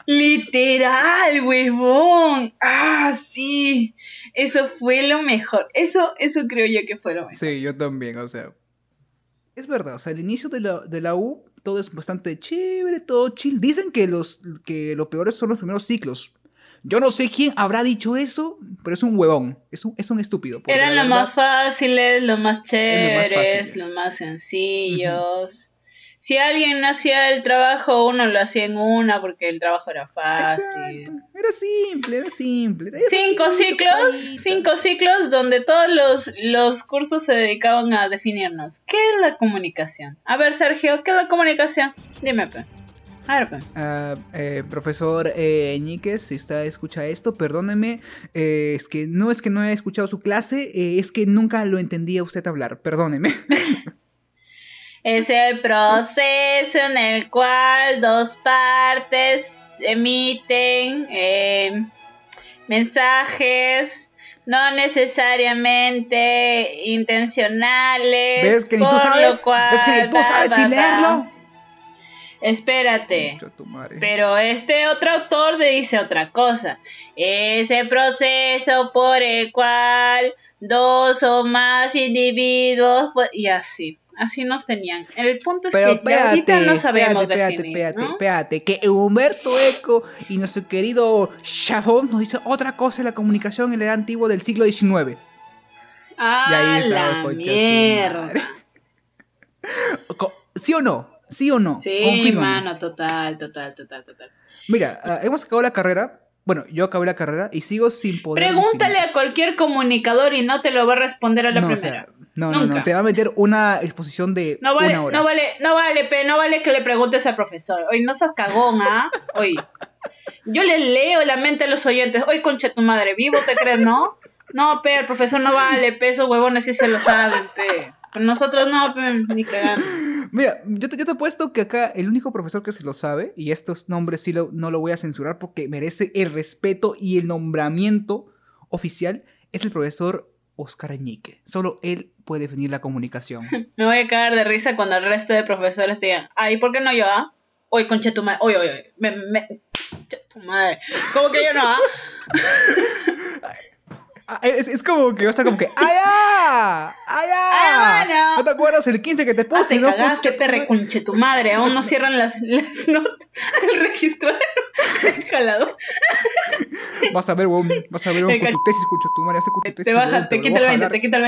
Literal, huevón. Ah, sí. Eso fue lo mejor. Eso, eso creo yo que fue lo mejor. Sí, yo también, o sea. Es verdad, o sea, al inicio de la, de la U todo es bastante chévere, todo chill. Dicen que los que lo peores son los primeros ciclos. Yo no sé quién habrá dicho eso, pero es un huevón, es un, es un estúpido. Eran los más fáciles, los más chéveres, los más sencillos. Si alguien hacía el trabajo, uno lo hacía en una porque el trabajo era fácil. Exacto, Era simple, era simple. era Cinco simple, ciclos, cinco ciclos donde todos los, los cursos se dedicaban a definirnos. ¿Qué es la comunicación? A ver, Sergio, ¿qué es la comunicación? Dime, pe. A ver, pe. Ah, eh, profesor eh, si usted escucha esto, perdóneme. eh, es que no es que no haya escuchado su clase, eh, es que nunca lo entendía usted hablar. Perdóneme. *laughs* Es el proceso en el cual dos partes emiten eh, mensajes no necesariamente intencionales. ¿Ves que ni tú sabes? cual, ¿Ves que ni tú sabes sin leerlo? Espérate. Pero este otro autor te dice otra cosa. Ese proceso por el cual dos o más individuos pues, y así, así nos tenían. El punto es Pero que ya ahorita no sabemos espérate, definir, espérate, ¿no? espérate, que Humberto Eco y nuestro querido Chabón nos dice otra cosa en la comunicación en el antiguo del siglo XIX. Ah, Y ahí está, la mierda. *laughs* ¿Sí o no? ¿Sí o no? Sí, Confírmame. mano, total, total, total, total. Mira, ah, hemos acabado la carrera. Bueno, yo acabé la carrera y sigo sin poder. Pregúntale definir. a cualquier comunicador y no te lo va a responder a la no, o primera. sea, no, no, no, te va a meter una exposición de No vale, una hora. no vale, no vale, pe, no vale que le preguntes al profesor. Oye, no seas cagón, ¿ah? Oye, yo le leo la mente a los oyentes. Oye, concha tu madre, vivo te crees, ¿no? No, pe, el profesor no vale, pe, esos huevones sí se lo saben, pe. Pero nosotros no, pe, ni cagando. Mira, yo te, yo te apuesto que acá el único profesor que se lo sabe, y estos nombres sí lo- no lo voy a censurar porque merece el respeto y el nombramiento oficial, es el profesor Oscar Añique. Solo él puede definir la comunicación. *laughs* Me voy a cagar de risa cuando el resto de profesores te digan, ay, ¿por qué no yo, ah? Oye, concha tu madre, oye, oye, oye, me, me, concha tu madre. ¿Cómo que yo no, ah? *laughs* Ah, es, es como que va a estar como que ¡Allá! ¡Allá! ¡Ay, mano! ¿No te acuerdas el 15 que te Ah, puse? te no, cagaste, perre, conche tu madre. Aún no cierran las, las notas. El registro del *laughs* jalador. Vas a ver, weón, vas a ver weón, con tu tesis, concha tu madre, hace con tu tesis. Te baja, te quita el a 20, jalar, te quita el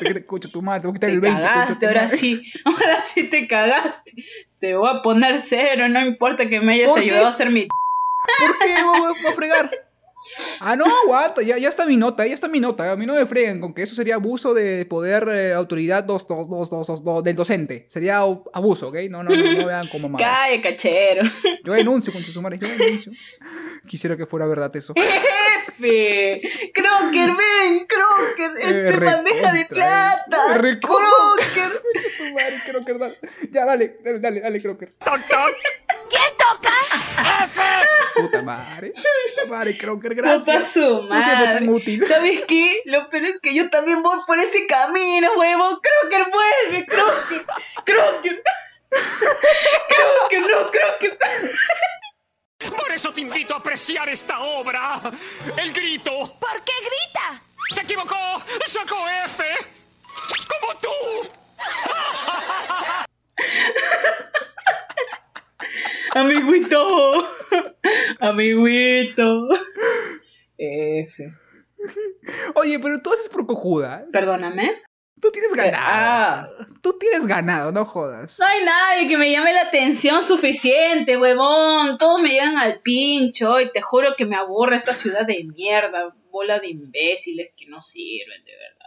20. te Concha tu madre, te voy a quitar Te el 20. concha cagaste, ahora sí. Ahora sí te cagaste. Te voy a poner cero, no importa que me hayas ayudado a hacer mi... ¿Por qué voy a fregar? Ah, no, aguanta, ya, ya está mi nota, ya está mi nota. A mí no me freguen con que eso sería abuso de poder, eh, autoridad dos, dos, dos, dos, dos, dos, del docente. Sería abuso, ¿ok? No, no, no, no vean como más. Calle, cachero. Yo denuncio con su madre, yo denuncio. Quisiera que fuera verdad eso. Jefe. Crocker, ven, Crocker. Este Eh, bandeja de recontra, plata. eh. Crocker. Tu madre, Crocker, dale. Ya, dale, dale, dale, dale, Crocker. ¡Toc, toc! Puta madre. Puta madre, Crocker, gracias. su Tú siempre tan madre. útil. ¿Sabes qué? Lo peor es que yo también voy por ese camino, huevo. Crocker, vuelve, Crocker. Crocker. Crocker, no, Crocker. *laughs* Por eso te invito a apreciar esta obra. El grito. ¿Por qué grita? ¡Se equivocó! ¡Sacó F! ¡Como tú! *laughs* Amiguito. Amiguito. F. Oye, pero tú haces por cojuda. Perdóname. Tú tienes ganado. Ah. Tú tienes ganado, no jodas. No hay nadie que me llame la atención suficiente, huevón. Todos me llegan al pincho y te juro que me aburre esta ciudad de mierda. Bola de imbéciles que no sirven, de verdad.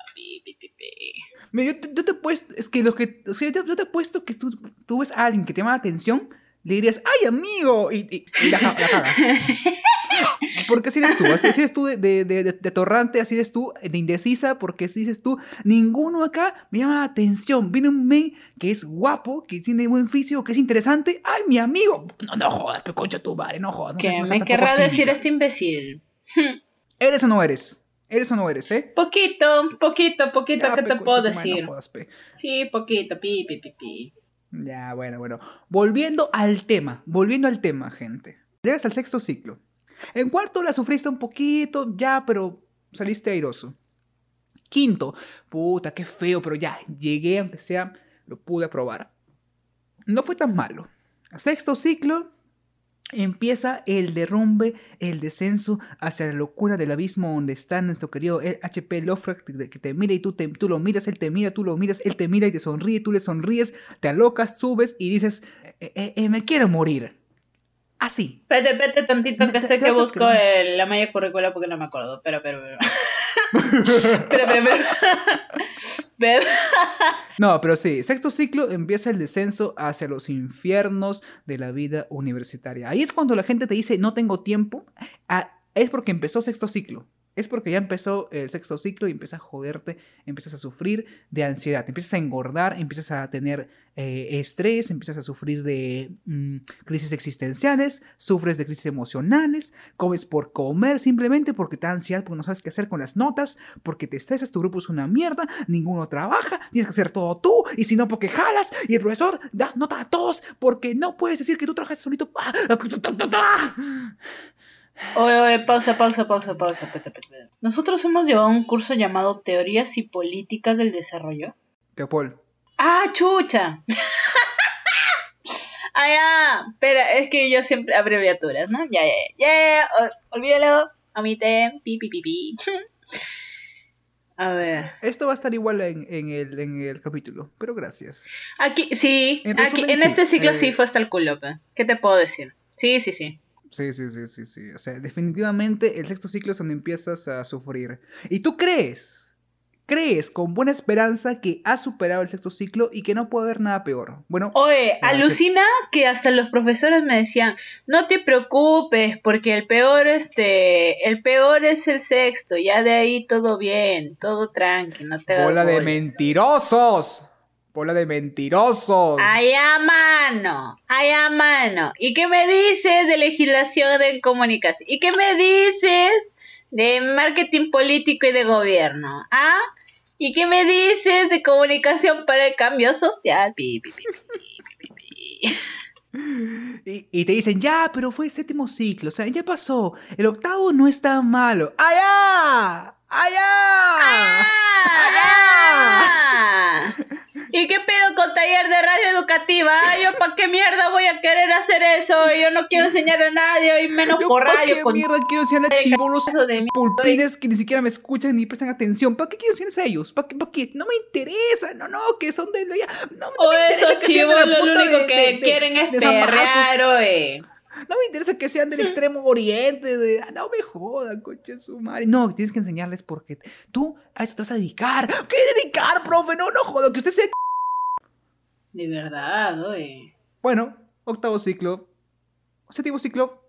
Yo, te, yo te he puesto, es que los que, o sea, yo, yo te he puesto que tú, tú ves a alguien que te llama la atención, le dirías, ¡ay, amigo! Y, y- y la, la cagas. *laughs* Porque así eres tú, así, eres tú de, de, de, torrante, así eres tú de indecisa, porque así dices tú, ninguno acá me llama la atención. Viene un men que es guapo, que tiene buen físico, que es interesante, ¡ay, mi amigo! No, no jodas, pe concha tu madre, no jodas. No ¿Qué seas- no seas me querrá decir cínica. este imbécil? *laughs* ¿Eres o no eres? ¿Eres o no eres, eh? Poquito, poquito, poquito, Ya, ¿qué te puedo decir? jodas. Sí, poquito, pi, pi, pi, pi. Ya, bueno, bueno. Volviendo al tema, volviendo al tema, gente. Llegas al sexto ciclo. En cuarto la sufriste un poquito, ya, pero saliste airoso. Quinto, puta, qué feo, pero ya, llegué, aunque sea, lo pude aprobar. No fue tan malo. Sexto ciclo, empieza el derrumbe, el descenso hacia la locura del abismo donde está nuestro querido HP Lovecraft que te- que mira y tú, te- tú lo miras, él te mira, tú lo miras, él te mira y te sonríe, tú le sonríes, te alocas, subes y dices, "Eh, eh, eh, me quiero morir. Así. Espérate, espérate tantito que estoy que busco quedar- el- la malla curricular porque no me acuerdo. Pero, pero, pero. Espera, espera. Espera. No, pero sí, sexto ciclo empieza el descenso hacia los infiernos de la vida universitaria. Ahí es cuando la gente te dice, no tengo tiempo. Ah, es porque empezó sexto ciclo. Es porque ya empezó el sexto ciclo y empiezas a joderte, empiezas a sufrir de ansiedad, empiezas a engordar, empiezas a tener eh, estrés, empiezas a sufrir de mm, crisis existenciales, sufres de crisis emocionales, comes por comer simplemente porque te da ansiedad, porque no sabes qué hacer con las notas, porque te estresas, tu grupo es una mierda, ninguno trabaja, tienes que hacer todo tú, y si no, porque jalas, y el profesor da nota a todos, porque no puedes decir que tú trabajas solito. Oye, oye, pausa, pausa, pausa, pausa. espérate, espérate, espérate. Nosotros hemos llevado un curso llamado Teorías y Políticas del Desarrollo. Teopol. ¡Ah, chucha! ah, ya. Espera, es que yo siempre abreviaturas, ¿no? Ya, ya, ya. ya, olvídalo. Omite. Pi, pi, pi, pi. *laughs* A ver. Esto va a estar igual en, en el, en el capítulo, pero gracias. Aquí, sí. En aquí, en sí, este ciclo eh, sí fue hasta el culo. ¿Qué te puedo decir? Sí, sí, sí. Sí, sí, sí, sí, sí. O sea, definitivamente el sexto ciclo es donde empiezas a sufrir. ¿Y tú crees? ¿Crees con buena esperanza que has superado el sexto ciclo y que no puede haber nada peor? Bueno, Oye, alucina que hasta los profesores me decían, no te preocupes, porque el peor, este, el peor es el sexto, ya de ahí todo bien, todo tranqui, no te bola de bolas". mentirosos. Bola de mentirosos. Allá mano, allá mano. ¿Y qué me dices de legislación de comunicación? ¿Y qué me dices de marketing político y de gobierno? ¿Ah? ¿Y qué me dices de comunicación para el cambio social? Pi, pi, pi, pi, pi, pi, pi. Y, y te dicen, ya, pero fue séptimo ciclo, o sea, ya pasó. El octavo no es tan malo. ¡Allá! ¡Allá! ¡Ah! *laughs* ¿Y qué pedo con taller de radio educativa? ¿Yo para qué mierda voy a querer hacer eso? Yo no quiero enseñar a nadie, y menos Yo, por ¿pa' radio. qué Con... mierda quiero enseñarle a mierda. pulpines que ni siquiera me escuchan ni prestan atención? ¿Para qué quiero enseñarles a ellos? ¿Para qué, pa' qué? No me interesa, no, no, que son de... ya, no, no O me interesa esos que sean de la lo único de- que de- de- quieren es perrear, oye. No me interesa que sean del extremo oriente, de, ah, no me jodan, coche su madre. No, tienes que enseñarles porque tú a eso te vas a dedicar. ¿Qué dedicar, profe? No, no joda, que usted sea... De verdad, oye. Bueno, octavo ciclo, séptimo ciclo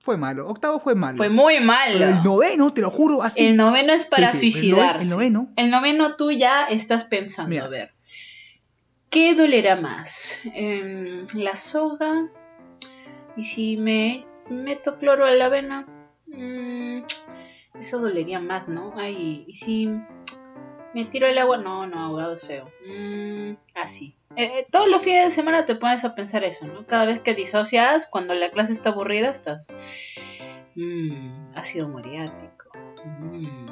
fue malo, octavo fue malo. Fue muy Pero el malo. noveno, te lo juro, así. El noveno es para Sí, sí, el nove- suicidarse. el noveno. El noveno tú ya estás pensando, Mira. a ver. ¿Qué dolerá más? Em, ¿La soga? ¿Y si me meto cloro a la vena? Mm, eso dolería más, ¿no? Ay, ¿y si me tiro el agua? No, no, ahogado es feo. Mm, así. Eh, eh, todos los fines de semana te pones a pensar eso, ¿no? Cada vez que disocias, cuando la clase está aburrida, estás... Mmm, ácido muriático. Mm,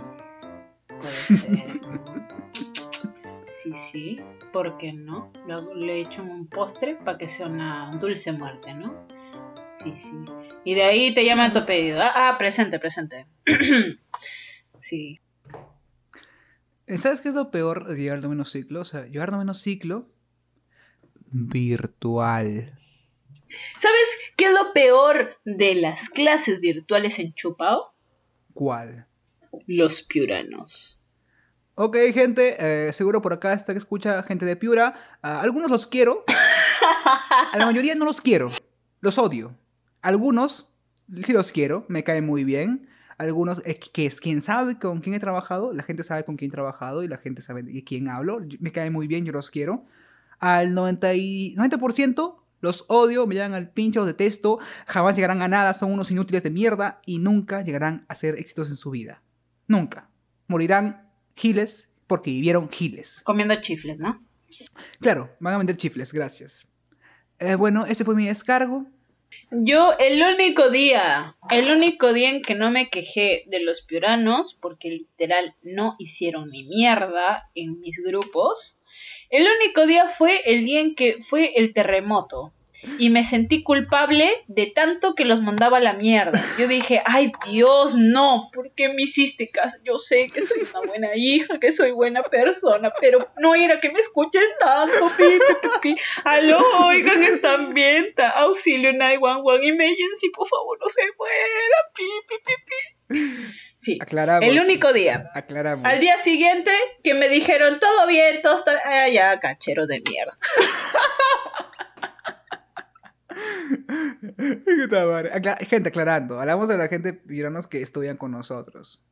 puede ser. Sí, sí. ¿Por qué no? Luego le echo en un postre para que sea una dulce muerte, ¿no? Sí, sí. Y de ahí te llaman tu pedido. Ah, ah, presente, presente. *clears throat* sí. ¿Sabes qué es lo peor de llevar noveno ciclo? O sea, llevar noveno ciclo virtual. ¿Sabes qué es lo peor de las clases virtuales en Chupao? ¿Cuál? Los piuranos. Ok, gente, eh, seguro por acá está que escucha gente de Piura. A algunos los quiero. *laughs* A la mayoría no los quiero. Los odio. Algunos sí los quiero, me caen muy bien. Algunos, eh, que es quien sabe con quién he trabajado, la gente sabe con quién he trabajado y la gente sabe de quién hablo. Me cae muy bien, yo los quiero. Al 90%, y- 90% los odio, me llegan al pincho, los detesto, jamás llegarán a nada, son unos inútiles de mierda y nunca llegarán a ser éxitos en su vida. Nunca. morirán giles porque vivieron giles. Comiendo chifles, ¿no? Claro, van a vender chifles, gracias. Eh, bueno, ese fue mi descargo. Yo el único día, el único día en que no me quejé de los piuranos, porque literal no hicieron ni mierda en mis grupos, el único día fue el día en que fue el terremoto. Y me sentí culpable de tanto que los mandaba a la mierda. Yo dije, ay Dios, no, ¿por qué me hiciste caso? Yo sé que soy una buena hija, que soy buena persona, pero no era que me escuches tanto, pi, pi, pi, pi. Aló, oigan, están bien, auxilio 911 emergency, por favor, no se muera, pi, pi, pi, pi. Sí, Aclaramos. el único día. Aclaramos. Al día siguiente que me dijeron todo bien, todo está. Ah, ya, cachero de mierda. Puta madre. *laughs* Acla- gente, aclarando. Hablamos de la gente piuranos que estudian con nosotros.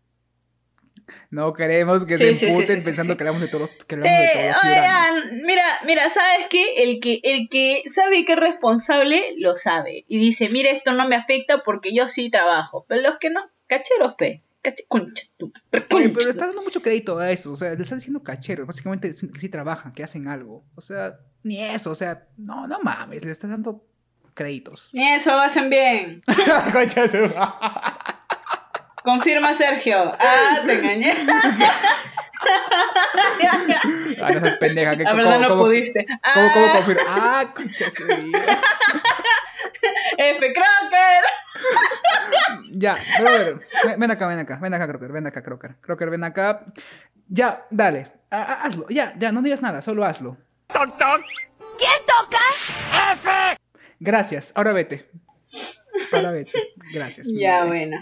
No queremos que Sí, se sí, sí, sí, pensando que hablamos de todos, que hablamos de todos oigan, mira, mira, ¿sabes qué? El que, el que sabe que es responsable, lo sabe. Y dice, mira, esto no me afecta porque yo sí trabajo. Pero los que no, cacheros, pe. Cache, concha madre, Oye, pero está dando mucho crédito a eso. O sea, le están diciendo cacheros. Básicamente sí- que sí trabajan, que hacen algo. O sea, ni eso. O sea, no, no mames. Le estás dando créditos. Eso lo hacen bien. *laughs* Concha de su- Confirma Sergio. Ah, te engañé. Ah, no seas pendeja. La ¿cómo- verdad no cómo- pudiste. ¿Cómo, cómo Ah, confirmo? Ah, concha. F. Crocker. Ya, brother. Ven, ven acá, ven acá, ven acá, Crocker, ven acá, Crocker. Crocker, ven acá. Ya, dale. Ha- ha- hazlo, ya, ya, no digas nada, solo hazlo. ¡Toc, toc! Gracias, ahora vete. Ahora vete. Gracias. *laughs* Ya, *laughs* bueno.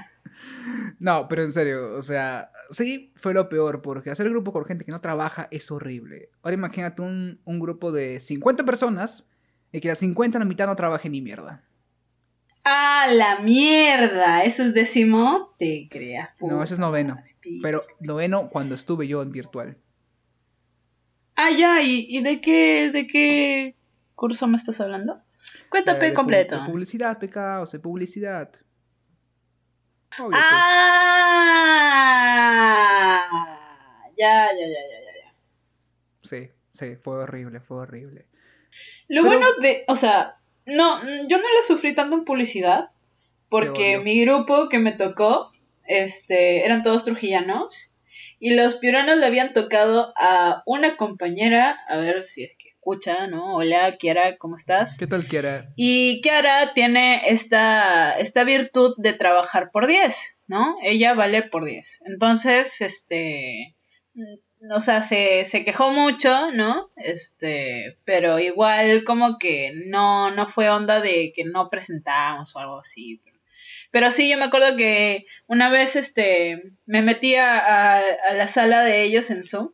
No, pero en serio, o sea, sí fue lo peor, porque hacer grupo con gente que no trabaja es horrible. Ahora imagínate un, un grupo de 50 personas y que las 50 la mitad no trabajen ni mierda. Ah, la mierda. Eso es décimo. Te creas. No, eso es noveno. Pero noveno cuando estuve yo en virtual. Ah, ya. ¿Y, y de qué de qué curso me estás hablando? Cuéntame Eh, pu- completo. de publicidad, pecados, publicidad. Obvio, pues. Ah. Ya, ya, ya, ya, ya, ya. Sí, sí, fue horrible, fue horrible. Lo Pero- bueno de, o sea, no, yo no lo sufrí tanto en publicidad, porque mi grupo que me tocó, este, eran todos trujillanos, y los piuranos le habían tocado a una compañera, a ver si es que escucha, ¿no? Hola, Kiara, ¿cómo estás? ¿Qué tal, Kiara? Y Kiara tiene esta, esta virtud de trabajar por 10, ¿no? Ella vale por 10. Entonces, este, mm, o sea, se, se quejó mucho, ¿no? Este, pero igual como que no, no fue onda de que no presentamos o algo así. Pero sí, yo me acuerdo que una vez, este, me metí a, la sala de ellos en Zoom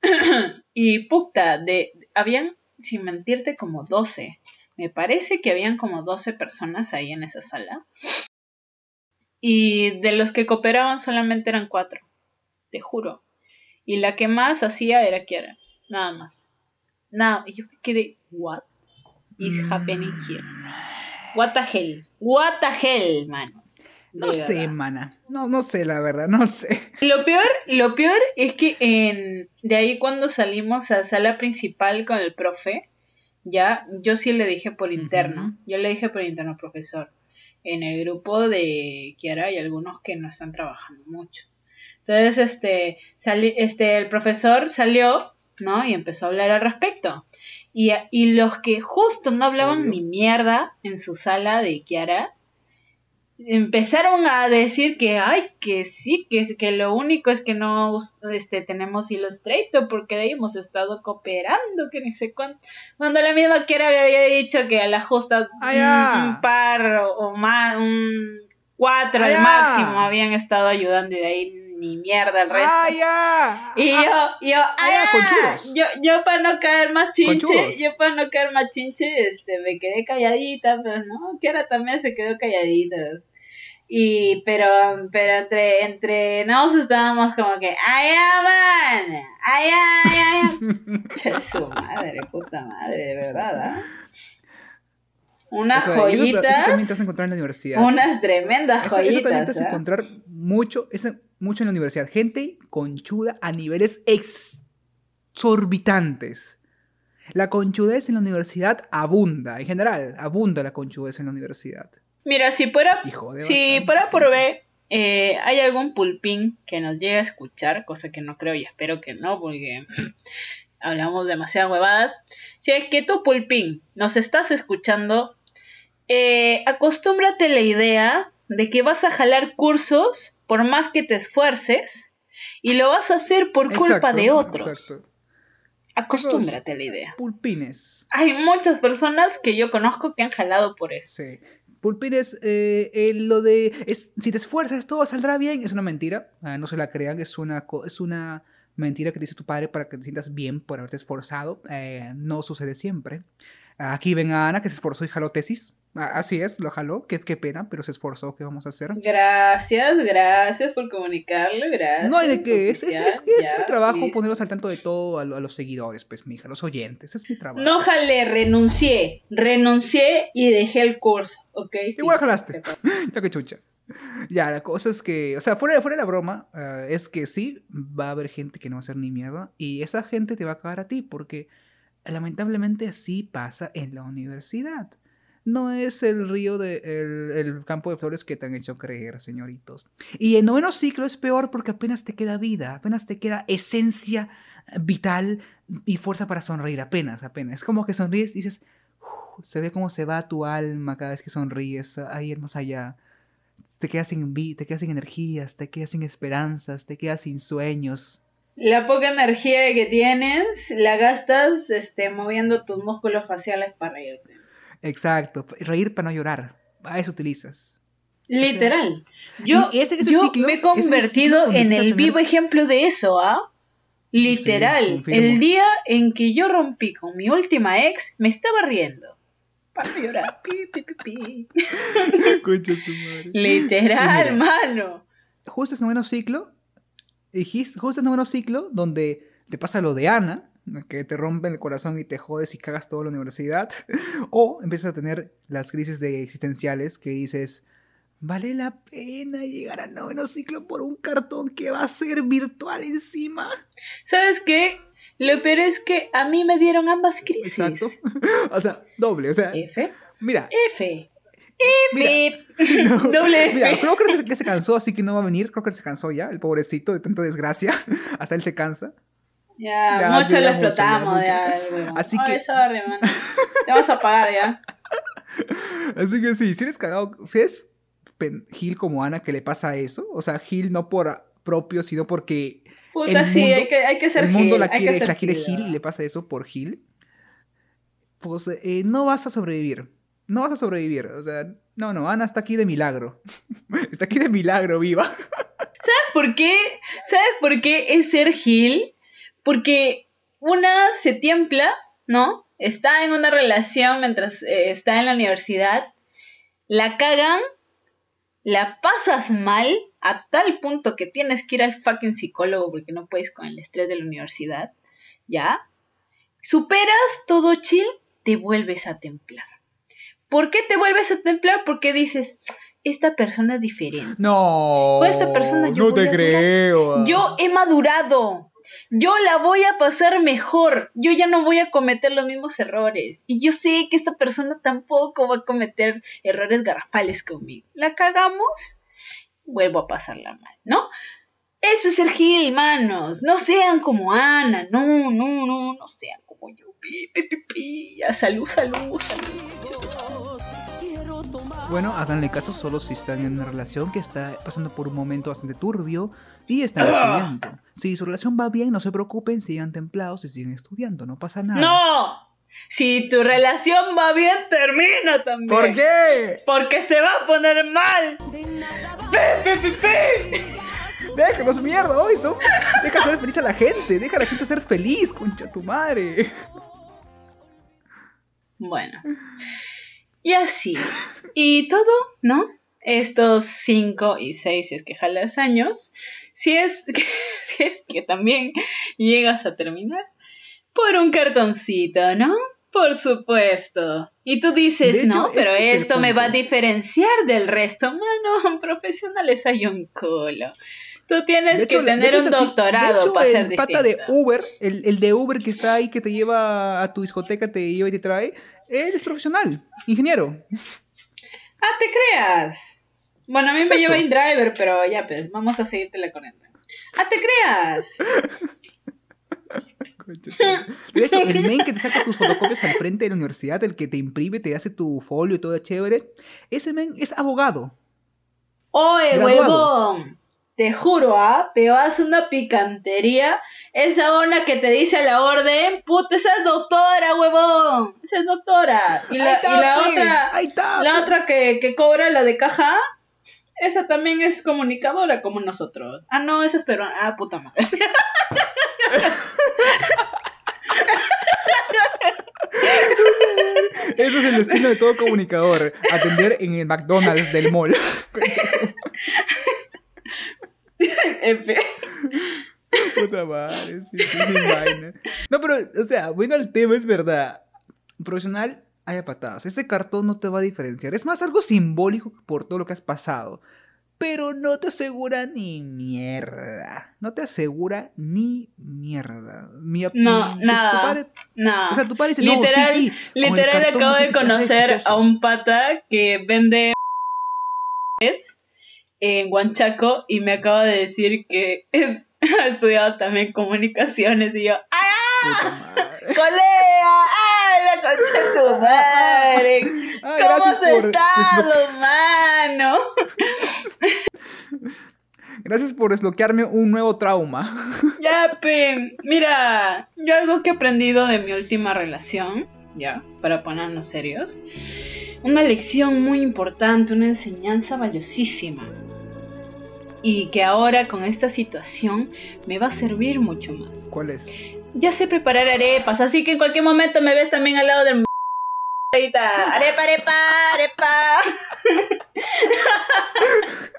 *clears throat* y puta, de, habían, sin mentirte, como 12. Me parece que habían como 12 personas ahí en esa sala. Y de los que cooperaban solamente eran cuatro. Te juro. Y la que más hacía era Kiara. Nada más. Nada. Y yo me quedé, what is happening here? What the hell? What the hell, manos. No sé, mana. No, no sé, la verdad, no sé. Lo peor, lo peor es que en, de ahí cuando salimos a sala principal con el profe, ya, yo sí le dije por interno, yo le dije por interno, profesor, en el grupo de Kiara hay algunos que no están trabajando mucho. Entonces, este, sali- este, el profesor salió, ¿no? Y empezó a hablar al respecto. Y, y los que justo no hablaban Obvio. ni mierda en su sala de Kiara, empezaron a decir que ay que sí que, que lo único es que no este tenemos Illustrator porque de ahí hemos estado cooperando que ni sé cuánto cuando la misma que era me había dicho que a la justa Ah, un, un par o, o más un cuatro Ah, al máximo habían estado ayudando y de ahí ni mierda el resto ¡Ah, ya! y Ah, yo, yo, ah, conchudos. yo, yo para no caer más chinche, yo para no caer más chinche, este, me quedé calladita, pues, ¿no? Kiara también se quedó calladita. Y, pero, pero entre, entre nos estábamos como que. ¡Ay, ya, ay, ya! *laughs* Che, su madre, puta madre, de verdad, ¿ah? Unas O sea, y eso- joyitas. Eso, también te vas a encontrar en la universidad. Unas tremendas Eso, eso también te joyitas. vas a ¿ah? encontrar mucho, mucho en la universidad. Gente conchuda a niveles exorbitantes. La conchudez en la universidad abunda, en general, abunda la conchudez en la universidad. Mira, si fuera, si fuera por B, eh, hay algún pulpín que nos llegue a escuchar, cosa que no creo y espero que no, porque *laughs* hablamos demasiadas huevadas. Si es que tu pulpín nos estás escuchando, eh, acostúmbrate a la idea de que vas a jalar cursos por más que te esfuerces y lo vas a hacer por culpa de otros. exacto. Acostúmbrate a la idea. Pulpines. Hay muchas personas que yo conozco que han jalado por eso. Sí. Pulpines, eh, eh, lo de. Es, si te esfuerzas, todo saldrá bien. Es una mentira. ah, no se la crean. Es una, es una mentira que dice tu padre para que te sientas bien por haberte esforzado. eh, no sucede siempre. Aquí ven a Ana que se esforzó y jaló tesis. Ah, Así es, lo jaló. Qué, qué pena, pero se esforzó. ¿Qué vamos a hacer? Gracias, gracias por comunicarlo, gracias. No hay de qué. Es, es, es, es mi trabajo listo. ponerlos al tanto de todo a los seguidores, pues, mija, los oyentes. Es mi trabajo. No jalé, renuncié, renuncié y dejé el curso, ¿ok? Igual jalaste. *laughs* ya que chucha. Ya, la cosa es que, o sea, fuera, fuera de la broma, eh, es que sí, va a haber gente que no va a hacer ni mierda y esa gente te va a cagar a ti porque lamentablemente así pasa en la universidad. No es el río de el, el campo de flores que te han hecho creer, señoritos. Y en noveno ciclo es peor porque apenas te queda vida, apenas te queda esencia vital y fuerza para sonreír, apenas, apenas. Es como que sonríes y dices, "Uf, se ve cómo se va tu alma cada vez que sonríes, ahí más allá. Te quedas sin vi- te quedas sin energías, te quedas sin esperanzas, te quedas sin sueños. La poca energía que tienes la gastas este, moviendo tus músculos faciales para reírte. Exacto, reír para no llorar. A eso utilizas. Literal. Yo, ese- ese yo ciclo- me he ese convertido en el tener- vivo ejemplo de eso, ¿ah? Literal. el día en que yo rompí con mi última ex, me estaba riendo. Para no llorar. *laughs* Pi, pi. *laughs* Concha tu madre. Literal, mira. mano. justo es noveno ciclo, jis- justo es noveno ciclo donde te pasa lo de Ana, que te rompen el corazón y te jodes y cagas toda la universidad, *laughs* o empiezas a tener las crisis de existenciales que dices, vale la pena llegar al noveno ciclo por un cartón que va a ser virtual encima. ¿Sabes qué? Lo peor es que a mí me dieron ambas crisis. Exacto. *laughs* o sea, doble, o sea, F, mira, F, mira, *laughs* no, doble mira, creo que se, que se cansó, así que no va a venir, creo que se cansó ya, el pobrecito de tanta desgracia, hasta él se cansa. Ya, Ya, mucho sí, lo explotamos, mucho. ya. *laughs* Así Ay, que- sorry. Te vamos a pagar ya. *laughs* Así que sí, si eres cagado, si eres Gil como Ana que le pasa eso, o sea, Gil no por propio, sino porque Puta, El sí, mundo- hay que, hay que ser el mundo Gil, la quiere, la quiere Gil, y le pasa eso por Gil, pues eh, no vas a sobrevivir. No vas a sobrevivir. O sea, no, no, Ana está aquí de milagro. *laughs* está aquí de milagro, viva. ¿Sabes por qué? ¿Sabes por qué es ser Gil? Porque una se tiembla, ¿no? Está en una relación mientras eh, está en la universidad, la cagan, la pasas mal a tal punto que tienes que ir al fucking psicólogo porque no puedes con el estrés de la universidad, ¿ya? Superas todo chill, te vuelves a templar. ¿Por qué te vuelves a templar? Porque dices, esta persona es diferente. No. Con esta persona yo no te creo. Yo he madurado. Yo la voy a pasar mejor. Yo ya no voy a cometer los mismos errores. Y yo sé que esta persona tampoco va a cometer errores garrafales conmigo. La cagamos, vuelvo a pasarla mal, ¿no? Eso es ser Gil, manos. No sean como Ana. No, no, no, no sean como yo. Pi, pi, pi, pi. Salud, salud, salud. Bueno, háganle caso solo si están en una relación que está pasando por un momento bastante turbio y están estudiando. Si su relación va bien, no se preocupen, sigan templados y siguen estudiando, no pasa nada. No. Si tu relación va bien, termina también. ¿Por qué? Porque se va a poner mal. Pi, pi, pi, pi. Déjanos mierda hoy, son. Deja ser feliz a la gente, deja a la gente ser feliz, concha tu madre. Bueno. Y así. Y todo, ¿no? Estos cinco y seis, si es que jalas años, si es *laughs* que, si es que también llegas a terminar por un cartoncito, ¿no? Por supuesto. Y tú dices, De hecho, no, pero es esto me va a diferenciar del resto. Mano, *laughs* profesionales hay un culo. Tú tienes De que de tener hecho, un de doctorado hecho, para ser el pata de distinto. Uber, el, el de Uber que está ahí, que te lleva a tu discoteca, te lleva y te trae, él es profesional, ingeniero. Ah, te creas. Bueno, a mí me lleva InDriver, pero ya pues, vamos a seguirte la corriente. Ah, te creas. *laughs* De hecho, el men que te saca tus fotocopias al frente de la universidad, el que te imprime, te hace tu folio y todo chévere, ese men es abogado. Oye, Graduado. huevón. Te juro, ¿ah? Te vas a una picantería. Esa ona que te dice a la orden, puta, esa es doctora, huevón. Esa es doctora. Y la, y la pues, otra, la otra que, que cobra la de caja, esa también es comunicadora como nosotros. Ah, no, esa es peruana. Ah, puta madre. *laughs* Eso es el destino de todo comunicador, atender en el McDonald's del mall. *laughs* F. Puta madre, sí, sí, vaina. No, pero, o sea, bueno, el tema es verdad. Profesional, haya patadas. Ese cartón no te va a diferenciar. Es más algo simbólico por todo lo que has pasado. Pero no te asegura ni mierda. No te asegura ni mierda. Mi- No, tu- tu nada. padre- No. o sea, tu padre dice, no, literal, sí, sí. el literal cartón acabo de conocer a exitoso". un pata que vende en Huanchaco y me acaba de decir que es- *laughs* ha estudiado también comunicaciones y yo, ¡ah! ¡Colea! *laughs* ¡Ah, concha tu madre! *laughs* Ah, ¿Cómo has por estado, mano? *laughs* Gracias por desbloquearme un nuevo trauma. *laughs* Ya, pe, mira, yo algo que he aprendido de mi última relación, ya, para ponernos serios, una lección muy importante, una enseñanza valiosísima. Y que ahora con esta situación me va a servir mucho más. ¿Cuál es? Ya sé preparar arepas, así que en cualquier momento me ves también al lado del... Arepa, arepa, arepa. *laughs*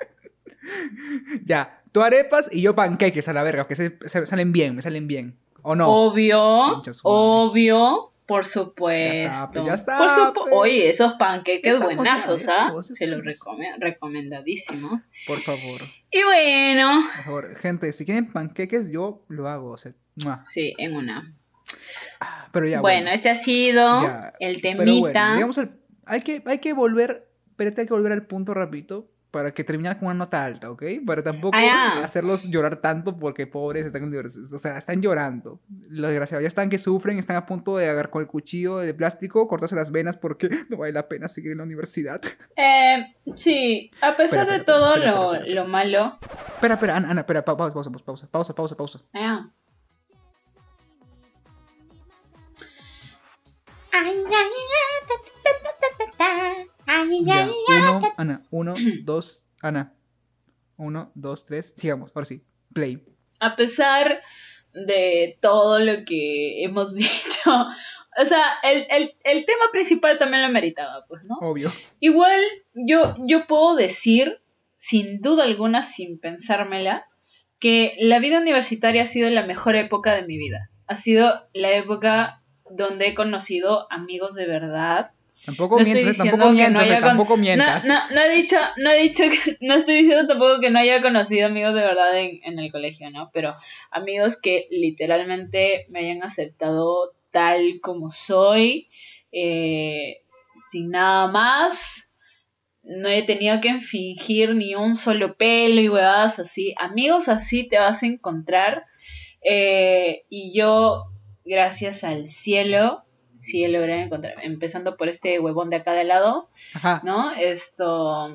Ya, tú arepas y yo panqueques a la verga, que se, se- salen bien, me salen bien. ¿O no? Obvio, obvio, por Ya supuesto. está, pues, ya está, por supu- pues. Oye, esos panqueques Ya buenazos, ya, ya ¿ah? ya Se los recome- recomendadísimos. Por favor, Y bueno, por favor. Gente, si quieren panqueques, yo lo hago. O sea, ¡mua! sí, en una. Ah, pero ya, bueno, este ha sido Ya, el Pero temita. bueno, digamos, el- hay, que, hay que volver, espérate, hay que volver al punto rapidito para que terminar con una nota alta, ¿ok? Para tampoco Ah, hacerlos llorar tanto porque pobres están en universidad, o sea, están llorando. Los desgraciados ya están que sufren, están a punto de agarrar con el cuchillo de plástico, cortarse las venas porque *laughs* no vale la pena seguir en la universidad. Eh, sí, a pesar de todo lo, lo malo. Espera, espera, Ana, Ana, espera, pa- pausa, pausa, pausa, pausa, pausa, pausa. ah, Ya, uno, Ana, uno, *clears throat* dos, Ana. Uno, dos, tres, sigamos, ahora sí, play. a pesar de todo lo que hemos *laughs* dicho, o sea, el, el, el tema principal también lo meritaba, pues, ¿no? Obvio. Igual yo, yo puedo decir, sin duda alguna, sin pensármela, que la vida universitaria ha sido la mejor época de mi vida. Ha sido la época donde he conocido amigos de verdad. Tampoco No mientas, tampoco con- no, no he dicho, no he dicho que, *laughs* no estoy diciendo tampoco que no haya conocido amigos de verdad en, en el colegio, ¿no? Pero amigos que literalmente me hayan aceptado tal como soy, eh, sin nada más. No he tenido que fingir ni un solo pelo y huevadas así. Amigos así te vas a encontrar. Eh, y yo, gracias al cielo, sí logrado encontrar. Empezando por este huevón de acá de lado. Ajá. ¿no? Esto,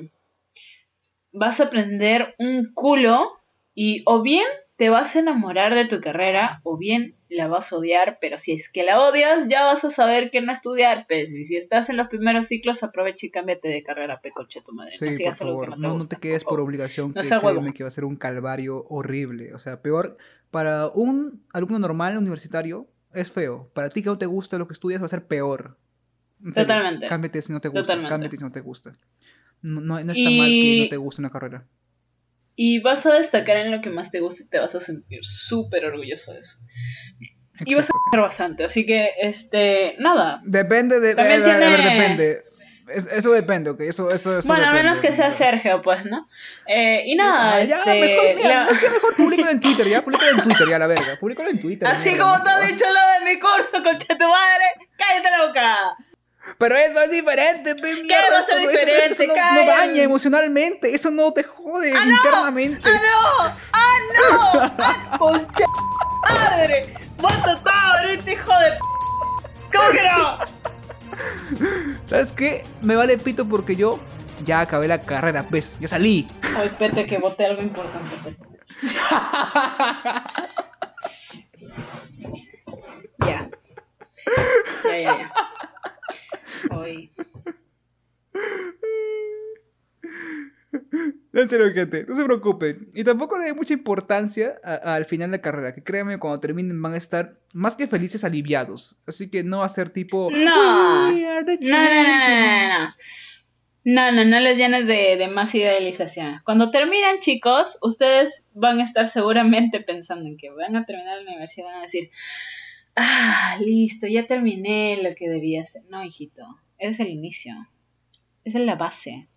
vas a aprender un culo y o bien te vas a enamorar de tu carrera o bien la vas a odiar, pero si es que la odias ya vas a saber que no estudiar, pues, y si estás en los primeros ciclos aprovecha y cámbiate de carrera, pecoche tu madre, Sí, no por sigas que no te no, no gusta, te quedes por obligación, No que créeme que va a ser un calvario horrible. O sea, peor, para un alumno normal universitario es feo. Para ti que no te gusta lo que estudias va a ser peor. En serio, Totalmente. Cámbiate si no te gusta, Totalmente. cámbiate si no te gusta. No, no, no está mal que no te guste una carrera. Y vas a destacar en lo que más te gusta y te vas a sentir súper orgulloso de eso. Y vas a hacer bastante. Así que, este, nada. Depende de. También a ver, a ver, tiene- depende. Es- eso depende, ok. Eso, eso, eso bueno, a menos que sea Sergio, pues, ¿no? Eh, y nada, Ah, ya, este. mejor, mira, la- es que *laughs* mejor públicalo en Twitter, ya. Públicalo en Twitter, ya, la verga. Públicalo en Twitter. Así mierda, como no tú has dicho lo de mi curso, concha tu madre, cállate la boca. Pero eso es diferente, pe, mierda. va a ser eso no- eso- diferente? Eso, no, no daña emocionalmente. Eso no te jode internamente. ¡Ah, no! ¡Ah, no! ¡Ah, concha madre! ¡Bota todo ahorita, hijo de p! ¿Cómo que no? ¿Sabes qué? Me vale pito porque yo ya acabé la carrera, pues. Ya salí. Ay, pete, que boté algo importante, pete. Ya. Ya, ya, ya. Hoy. *laughs* En serio, gente, no se preocupen. Y tampoco le dé mucha importancia al final de la carrera. Que créanme, cuando terminen van a estar más que felices, aliviados. Así que no va a ser tipo. No. "We are the No, no, no, no, no, no. champions". No, no, no les llenes de, de más idealización. Cuando terminan, chicos, ustedes van a estar seguramente pensando en que van a terminar la universidad y van a decir, ah, listo, ya terminé lo que debía hacer. No, hijito, es el inicio. Esa es la base.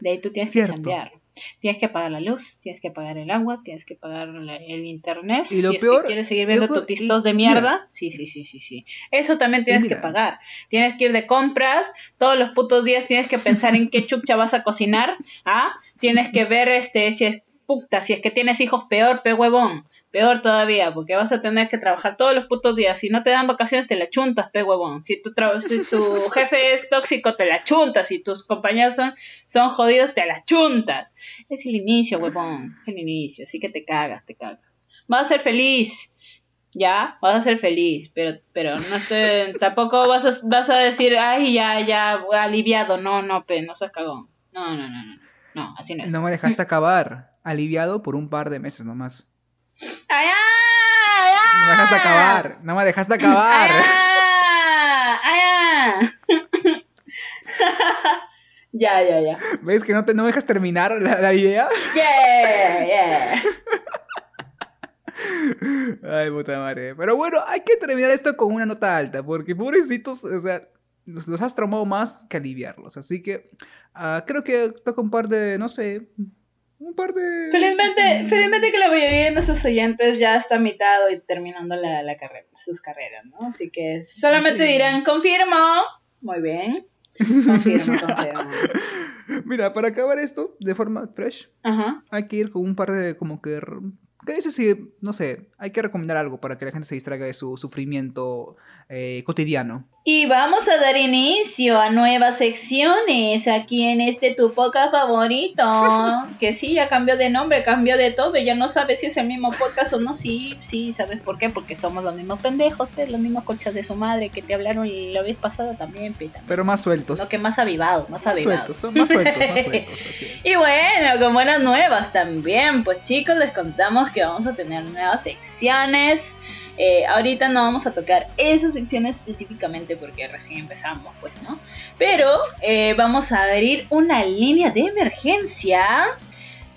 De ahí tú tienes Cierto. que cambiar. Tienes que pagar la luz, tienes que pagar el agua, tienes que pagar la- el internet. Y lo si es peor- que quieres seguir viendo peor- tu tistos y- de mira. mierda. Sí, sí, sí, sí, sí. Eso también tienes que pagar. Tienes que ir de compras, todos los putos días tienes que pensar en qué chucha vas a cocinar, ¿ah? Tienes que ver este si es puta, si es que tienes hijos peor, pe huevón. Peor todavía, porque vas a tener que trabajar todos los putos días. Si no te dan vacaciones, te la chuntas, pe huevón. Si tu, si tu *laughs* jefe es tóxico, te la chuntas. Si tus compañeros son, son jodidos, te la chuntas. Es el inicio, huevón. Es el inicio. Así que te cagas, te cagas. Vas a ser feliz. Ya, vas a ser feliz, pero, pero no estoy, *laughs* tampoco vas a, vas a decir, ay, ya, ya, aliviado, no, no, pe, no seas cagón. No, no, no, no, no, así no es. No me dejaste acabar. Aliviado por un par de meses nomás. ¡Ay, ay, No me dejaste acabar. No me dejaste acabar. *laughs* Ya, ya, ya. ¿Ves que no, te, no me dejas terminar la, la idea? Yeah, yeah. *laughs* Ay, puta madre. Pero bueno, hay que terminar esto con una nota alta, porque pobrecitos, o sea, nos, nos has traumado más que aliviarlos. Así que ah, creo que toca un par de, no sé, un par de... Felizmente, *laughs* felizmente que la mayoría de nuestros oyentes ya está a mitad y terminando la, la carrera, sus carreras, ¿no? Así que solamente Sí. dirán, confirmo. Muy bien. Confirmo, *laughs* confirmo. Mira, para acabar esto de forma fresh, Ajá. hay que ir con un par de como que... ¿Qué dices si, no sé, hay que recomendar algo para que la gente se distraiga de su sufrimiento eh, cotidiano? Y vamos a dar inicio a nuevas secciones aquí en este tu podcast favorito. *laughs* Que sí, ya cambió de nombre, cambió de todo. y Ya no sabes si es el mismo podcast o no. Sí, sí, ¿sabes por qué? Porque somos los mismos pendejos, pues, los mismos conchas de su madre que te hablaron la vez pasada también, pita. Pero más sueltos. Lo que más avivados, más Más avivados. sueltos, son más sueltos, más sueltos. *laughs* Así es. Y bueno, con buenas nuevas también, pues chicos, les contamos que vamos a tener nuevas secciones. Eh, ahorita no vamos a tocar esas secciones específicamente porque recién empezamos, pues, ¿no? Pero eh, vamos a abrir una línea de emergencia,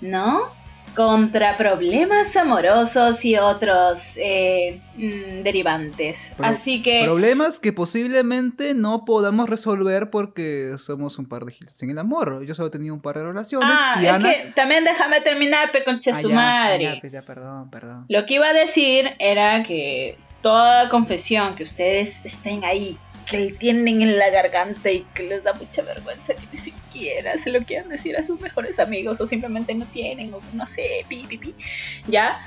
¿no? Contra problemas amorosos y otros eh, mm, derivantes. Pro- Así que... Problemas que posiblemente no podamos resolver porque somos un par de giles en el amor. Yo solo he tenido un par de relaciones Ah, y es Ana... que también déjame terminar, pe conche Ah, su ya, madre. ya, pues ya, perdón, perdón. Lo que iba a decir era que toda confesión que ustedes estén ahí, que tienen en la garganta y que les da mucha vergüenza que ni siquiera se lo quieran decir a sus mejores amigos o simplemente no tienen o no sé, pi, pi, pi, ya.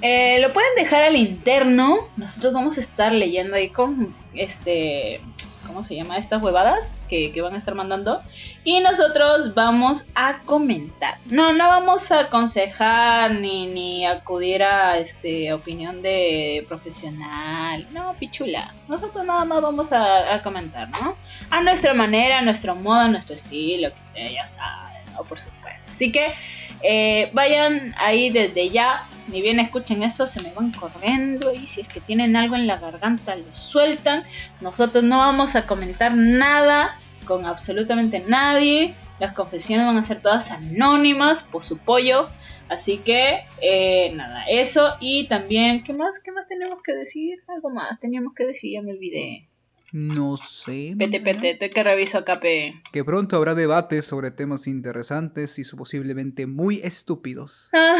Eh, lo pueden dejar al interno. Nosotros vamos a estar leyendo ahí con este. ¿Cómo se llama? Estas huevadas que, que van a estar mandando. Y nosotros vamos a comentar. No, no vamos a aconsejar ni, ni acudir a este opinión de profesional. No, pichula. Nosotros nada más vamos a, a comentar, ¿no? A nuestra manera, a nuestro modo, a nuestro estilo, que ustedes ya saben, ¿no? Por supuesto. Así que eh, vayan ahí desde ya. Ni bien escuchen eso, se me van corriendo. Y si es que tienen algo en la garganta, lo sueltan. Nosotros no vamos a comentar nada con absolutamente nadie. Las confesiones van a ser todas anónimas por su pollo. Así que, eh, nada, eso y también, ¿qué más? ¿Qué más tenemos que decir? Algo más teníamos que decir, ya me olvidé. No sé. Pete, pete, estoy que reviso acá, pe. Que pronto habrá debates sobre temas interesantes y posiblemente muy estúpidos. Ah,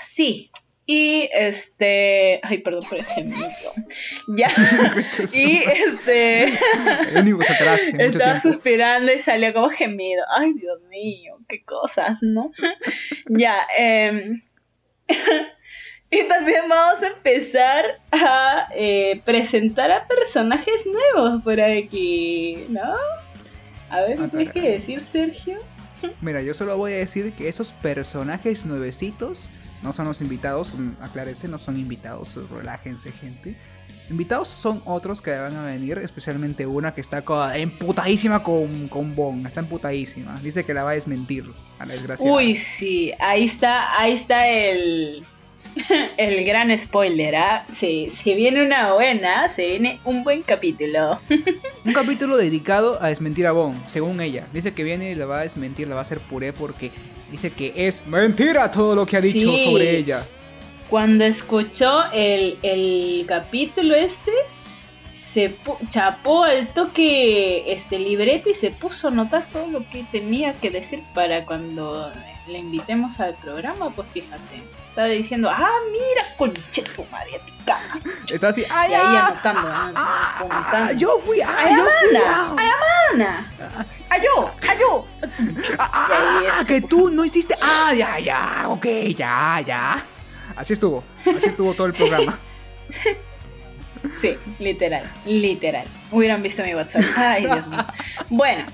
sí. Y este. Ay, perdón por el gemido. Ya. *laughs* y este. *laughs* El único que se atrasa en mucho Estaba tiempo. suspirando y salió como gemido. Ay, Dios mío, qué cosas, ¿no? *laughs* ya, em, y también vamos a empezar a eh, presentar a personajes nuevos por aquí, ¿no? A ver, ¿qué Ah, tienes que decir, Sergio? Mira, yo solo voy a decir que esos personajes nuevecitos no son los invitados, mm, aclárese, no son invitados, relájense, gente. Invitados son otros que van a venir, especialmente una que está emputadísima con, con Bon, está emputadísima. Dice que la va a desmentir a la desgracia. Uy, sí, ahí está, ahí está el, *laughs* el gran spoiler, ¿ah? Sí, si viene una buena, se viene un buen capítulo. *laughs* Un capítulo dedicado a desmentir a Bon, según ella. Dice que viene y la va a desmentir, la va a hacer puré porque dice que es mentira todo lo que ha dicho Sí. sobre ella. Cuando escuchó el, el capítulo este, se chapó al toque este libreta y se puso a anotar todo lo que tenía que decir para cuando le invitemos al programa, pues fíjate. Estaba diciendo, ah, mira, conche tu madre, te cagas. Está así, ay, Y ahí ah, anotando, ah, ah, ah, yo fui, ah, ¡Ay, yo fui, ah. ¡Ay, Amanda! ¡Ayó! ¡Ayó! Ah, Y ahí ah, que tú no hiciste. Ah, ya, ya, ok, ya, ya. Así estuvo, así estuvo todo el programa. *laughs* Sí, literal, literal. Hubieran visto mi WhatsApp. Ay, Dios mío. Bueno,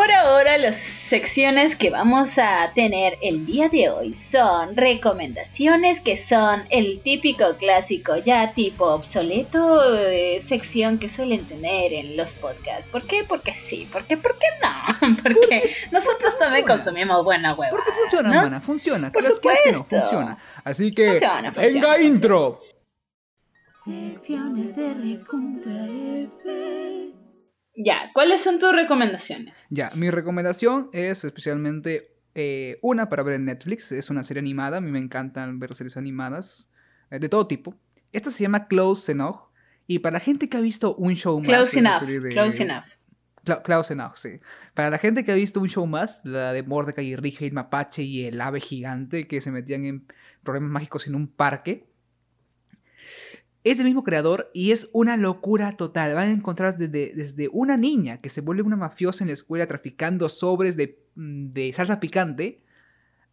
por ahora las secciones que vamos a tener el día de hoy son recomendaciones que son el típico clásico ya tipo obsoleto eh, sección que suelen tener en los podcasts. ¿Por qué? Porque sí. ¿Por qué? ¿Por qué no? *laughs* Porque nosotros también consumimos buena hueva. Porque funciona, ¿no? mana, funciona. Por ¿Crees que es que no? supuesto. Funciona. Así que, Funciona, funciona, venga funciona. intro. Secciones de Recontra F. Ya, ¿cuáles son tus recomendaciones? Ya, mi recomendación es especialmente eh, una para ver en Netflix. Es una serie animada. A mí me encantan ver series animadas eh, de todo tipo. Esta se llama Close Enough. Y para la gente que ha visto un show más. Close enough, de- close enough. Cla- Close Enough, sí. Para la gente que ha visto un show más, la de Mordecai y Rige, el mapache y el ave gigante que se metían en problemas mágicos en un parque. Es del mismo creador y es una locura total. Van a encontrar desde, desde una niña que se vuelve una mafiosa en la escuela traficando sobres de, mm, de salsa picante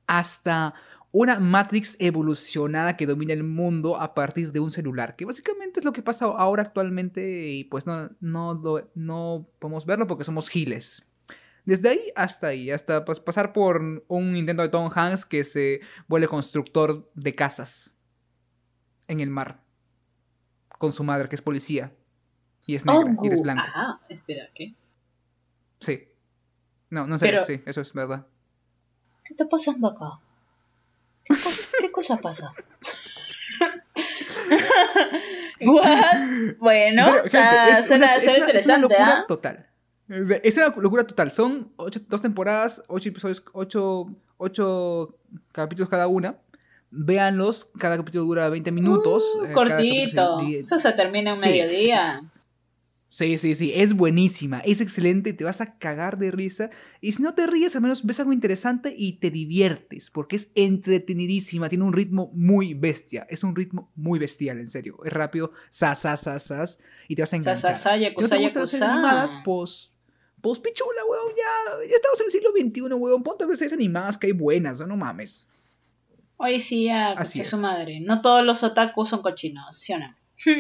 hasta una Matrix evolucionada que domina el mundo a partir de un celular, que básicamente es lo que pasa ahora actualmente y pues no, no, no podemos verlo porque somos giles. Desde ahí hasta ahí, hasta pas- pasar por un intento de Tom Hanks que se vuelve constructor de casas en el mar con su madre que es policía y es negra y eres gu- blanco. Ajá, espera, ¿qué? Sí. No, no serio, Pero- sí, eso es verdad. ¿Qué está pasando acá? ¿Qué, co- qué cosa pasa? *laughs* What? Bueno, gente, ah, es suena, una- es suena una- es una interesante, locura ¿ah? total. Es, una locura total. Son ocho- dos temporadas, ocho episodios, ocho, ocho capítulos cada una. Véanlos, cada capítulo dura 20 minutos. Uh, cortito. se- Eso se termina en Sí. mediodía. Sí, sí, sí, es buenísima, es excelente, te vas a cagar de risa. Y si no te ríes, al menos ves algo interesante y te diviertes, porque es entretenidísima, tiene un ritmo muy bestia, es un ritmo muy bestial, en serio. Es rápido, sas, sas, sas, y te vas a Sa, enganchar. sa, sa, Si no yakuza, te gustan las series yakuza. animadas, pues, pues pichula, weón, ya, ya estamos en el siglo XXI, weón, ponte a ver series animadas que hay buenas, no, no mames. Hoy sí, ya, Así es. su madre. No todos los otakus son cochinos, ¿sí o no? *laughs*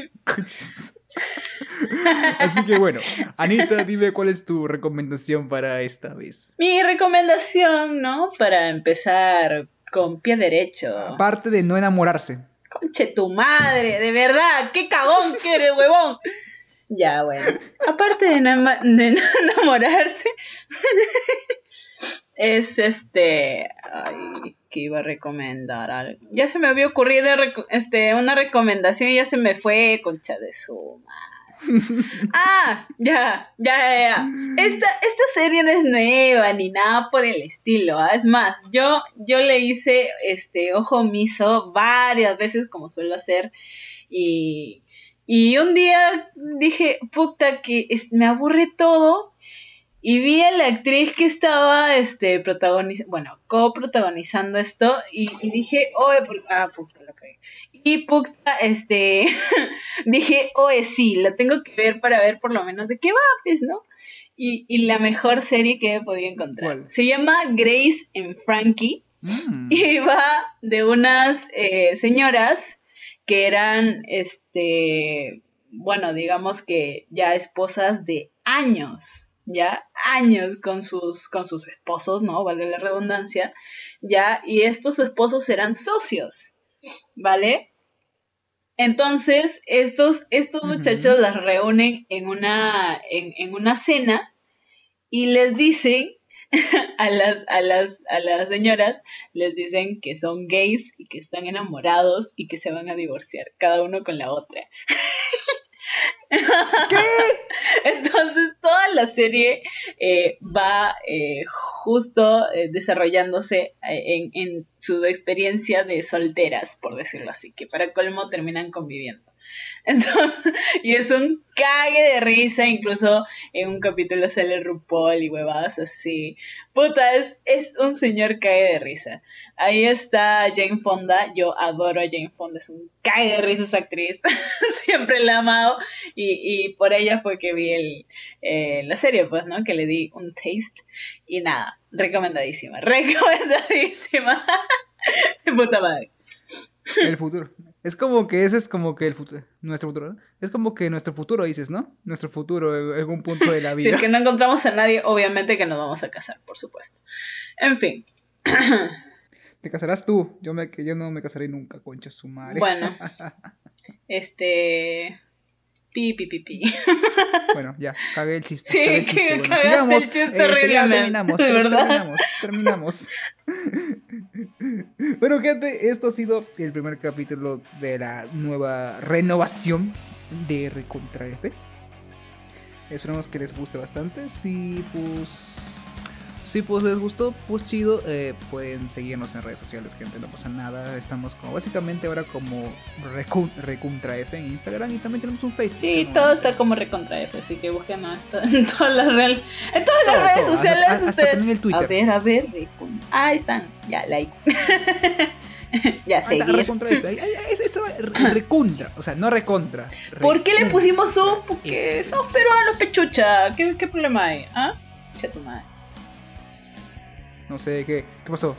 Así que bueno, Anita, dime cuál es tu recomendación para esta vez. Mi recomendación, ¿no? Para empezar con pie derecho. Aparte de no enamorarse. Conche tu madre, de verdad, qué cagón que eres, huevón. Ya, bueno. Aparte de no, de no *laughs* enamorarse, es este. Ay, que iba a recomendar algo. Ya se me había ocurrido este, una recomendación y ya se me fue, concha de su madre. *laughs* Ah, ya, ya, ya, ya. Esta, esta serie no es nueva ni nada por el estilo. ¿ah? Es más, yo, yo le hice este ojo omiso varias veces, como suelo hacer. Y, y un día dije, puta, que es- me aburre todo. Y vi a la actriz que estaba este, protagonizando, bueno, coprotagonizando esto. Y, y dije, oye, por- ah, puta, lo. Y puta, este, *laughs* dije, oye, sí, lo tengo que ver para ver por lo menos de qué va, pues, ¿no? Y, y la mejor serie que he podido encontrar. ¿Cuál? Se llama Grace and Frankie. Mm. Y va de unas eh, señoras que eran, este, bueno, digamos que ya esposas de años, ya años con sus, con sus esposos, ¿no? Vale la redundancia, ya, y estos esposos eran socios, ¿vale? Entonces, estos, estos muchachos las reúnen en una, en, en una cena y les dicen *laughs* a las, a las, a las señoras, les dicen que son gays y que están enamorados y que se van a divorciar, cada uno con la otra. *laughs* *laughs* Entonces toda la serie eh, va eh, justo eh, desarrollándose eh, en, en su experiencia de solteras, por decirlo así, que para colmo terminan conviviendo. *laughs* Entonces, y es un cague de risa, incluso en un capítulo sale RuPaul y huevadas así. Puta, es, es un señor cague de risa. Ahí está Jane Fonda, yo adoro a Jane Fonda, es un cague de risa esa actriz, *laughs* siempre la he amado y, y por ella fue que vi el, eh, la serie, pues, ¿no? Que le di un taste y nada, recomendadísima, *laughs* recomendadísima. Puta madre. El futuro. Es como que ese es como que el futuro. Nuestro futuro. ¿no? Es como que nuestro futuro, dices, ¿no? Nuestro futuro en algún punto de la *laughs* Si vida. es que no encontramos a nadie, obviamente que nos vamos a casar, por supuesto. En fin, *clears throat* Te casarás tú. Yo, me, que yo no me casaré nunca, concha su madre. bueno. *laughs* Este. Pi, pi, pi, pi. *laughs* Bueno, ya, cagué el chiste. Sí, cagué el que chiste. Bueno, sigamos. el chiste Este, ya horriblemente, terminamos, de ter- verdad. terminamos, terminamos. *laughs* bueno, gente, esto ha sido el primer capítulo de la nueva renovación de Recontra F. Esperamos que les guste bastante. Si pues. Si pues les gustó, pues chido. eh, pueden seguirnos en redes sociales, gente. No pasa nada. Estamos como básicamente ahora como Recon- Recontra F en Instagram y también tenemos un Facebook. Sí, ¿no? todo está como recontra F, así que búsquenos to- *laughs* en todas las redes, en todas las redes todo, sociales. hasta- hasta ustedes- también el Twitter. A ver, a ver, recon- ahí están, ya, like. *laughs* ya, está, seguir. recontra *laughs* recontra. O sea, no recontra. ¿Por qué le pusimos un? Porque somos peruanos, pechucha. ¿Qué, qué problema hay? ¿Ah? Che tu madre. No sé, ¿qué, qué pasó?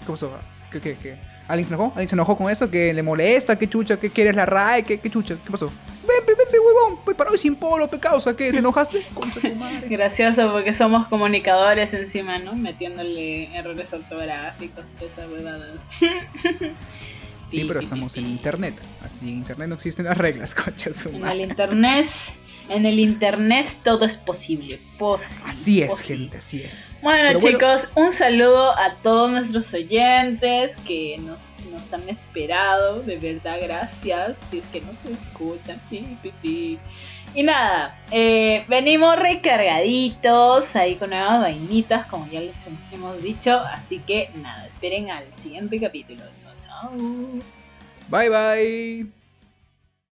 ¿Qué pasó? ¿Qué, qué, qué? ¿Alguien se enojó? ¿Alguien se enojó con eso? ¿Que le molesta? ¿Qué chucha? ¿Qué quieres la RAE? ¿Qué, qué chucha? ¿Qué pasó? Ven, ven, ven, huevón. Pues para hoy sin polo, pe causa. ¿Qué? ¿Te enojaste? *laughs* Tu madre. Gracioso porque somos comunicadores encima, ¿no? Metiéndole errores ortográficos, esas huevadas. Sí, pero estamos en *laughs* internet. Así en internet no existen las reglas, *laughs* concha su En el madre. internet, en el internet todo es posible. Posi- Así es, posi. gente, así es. Bueno, Pero bueno. chicos, un saludo a todos nuestros oyentes que nos, nos han esperado. De verdad, gracias. Si es que nos escuchan. Y nada, eh, venimos recargaditos ahí con nuevas vainitas, como ya les hemos dicho. Así que nada, esperen al siguiente capítulo. Chao, chao. Bye, bye.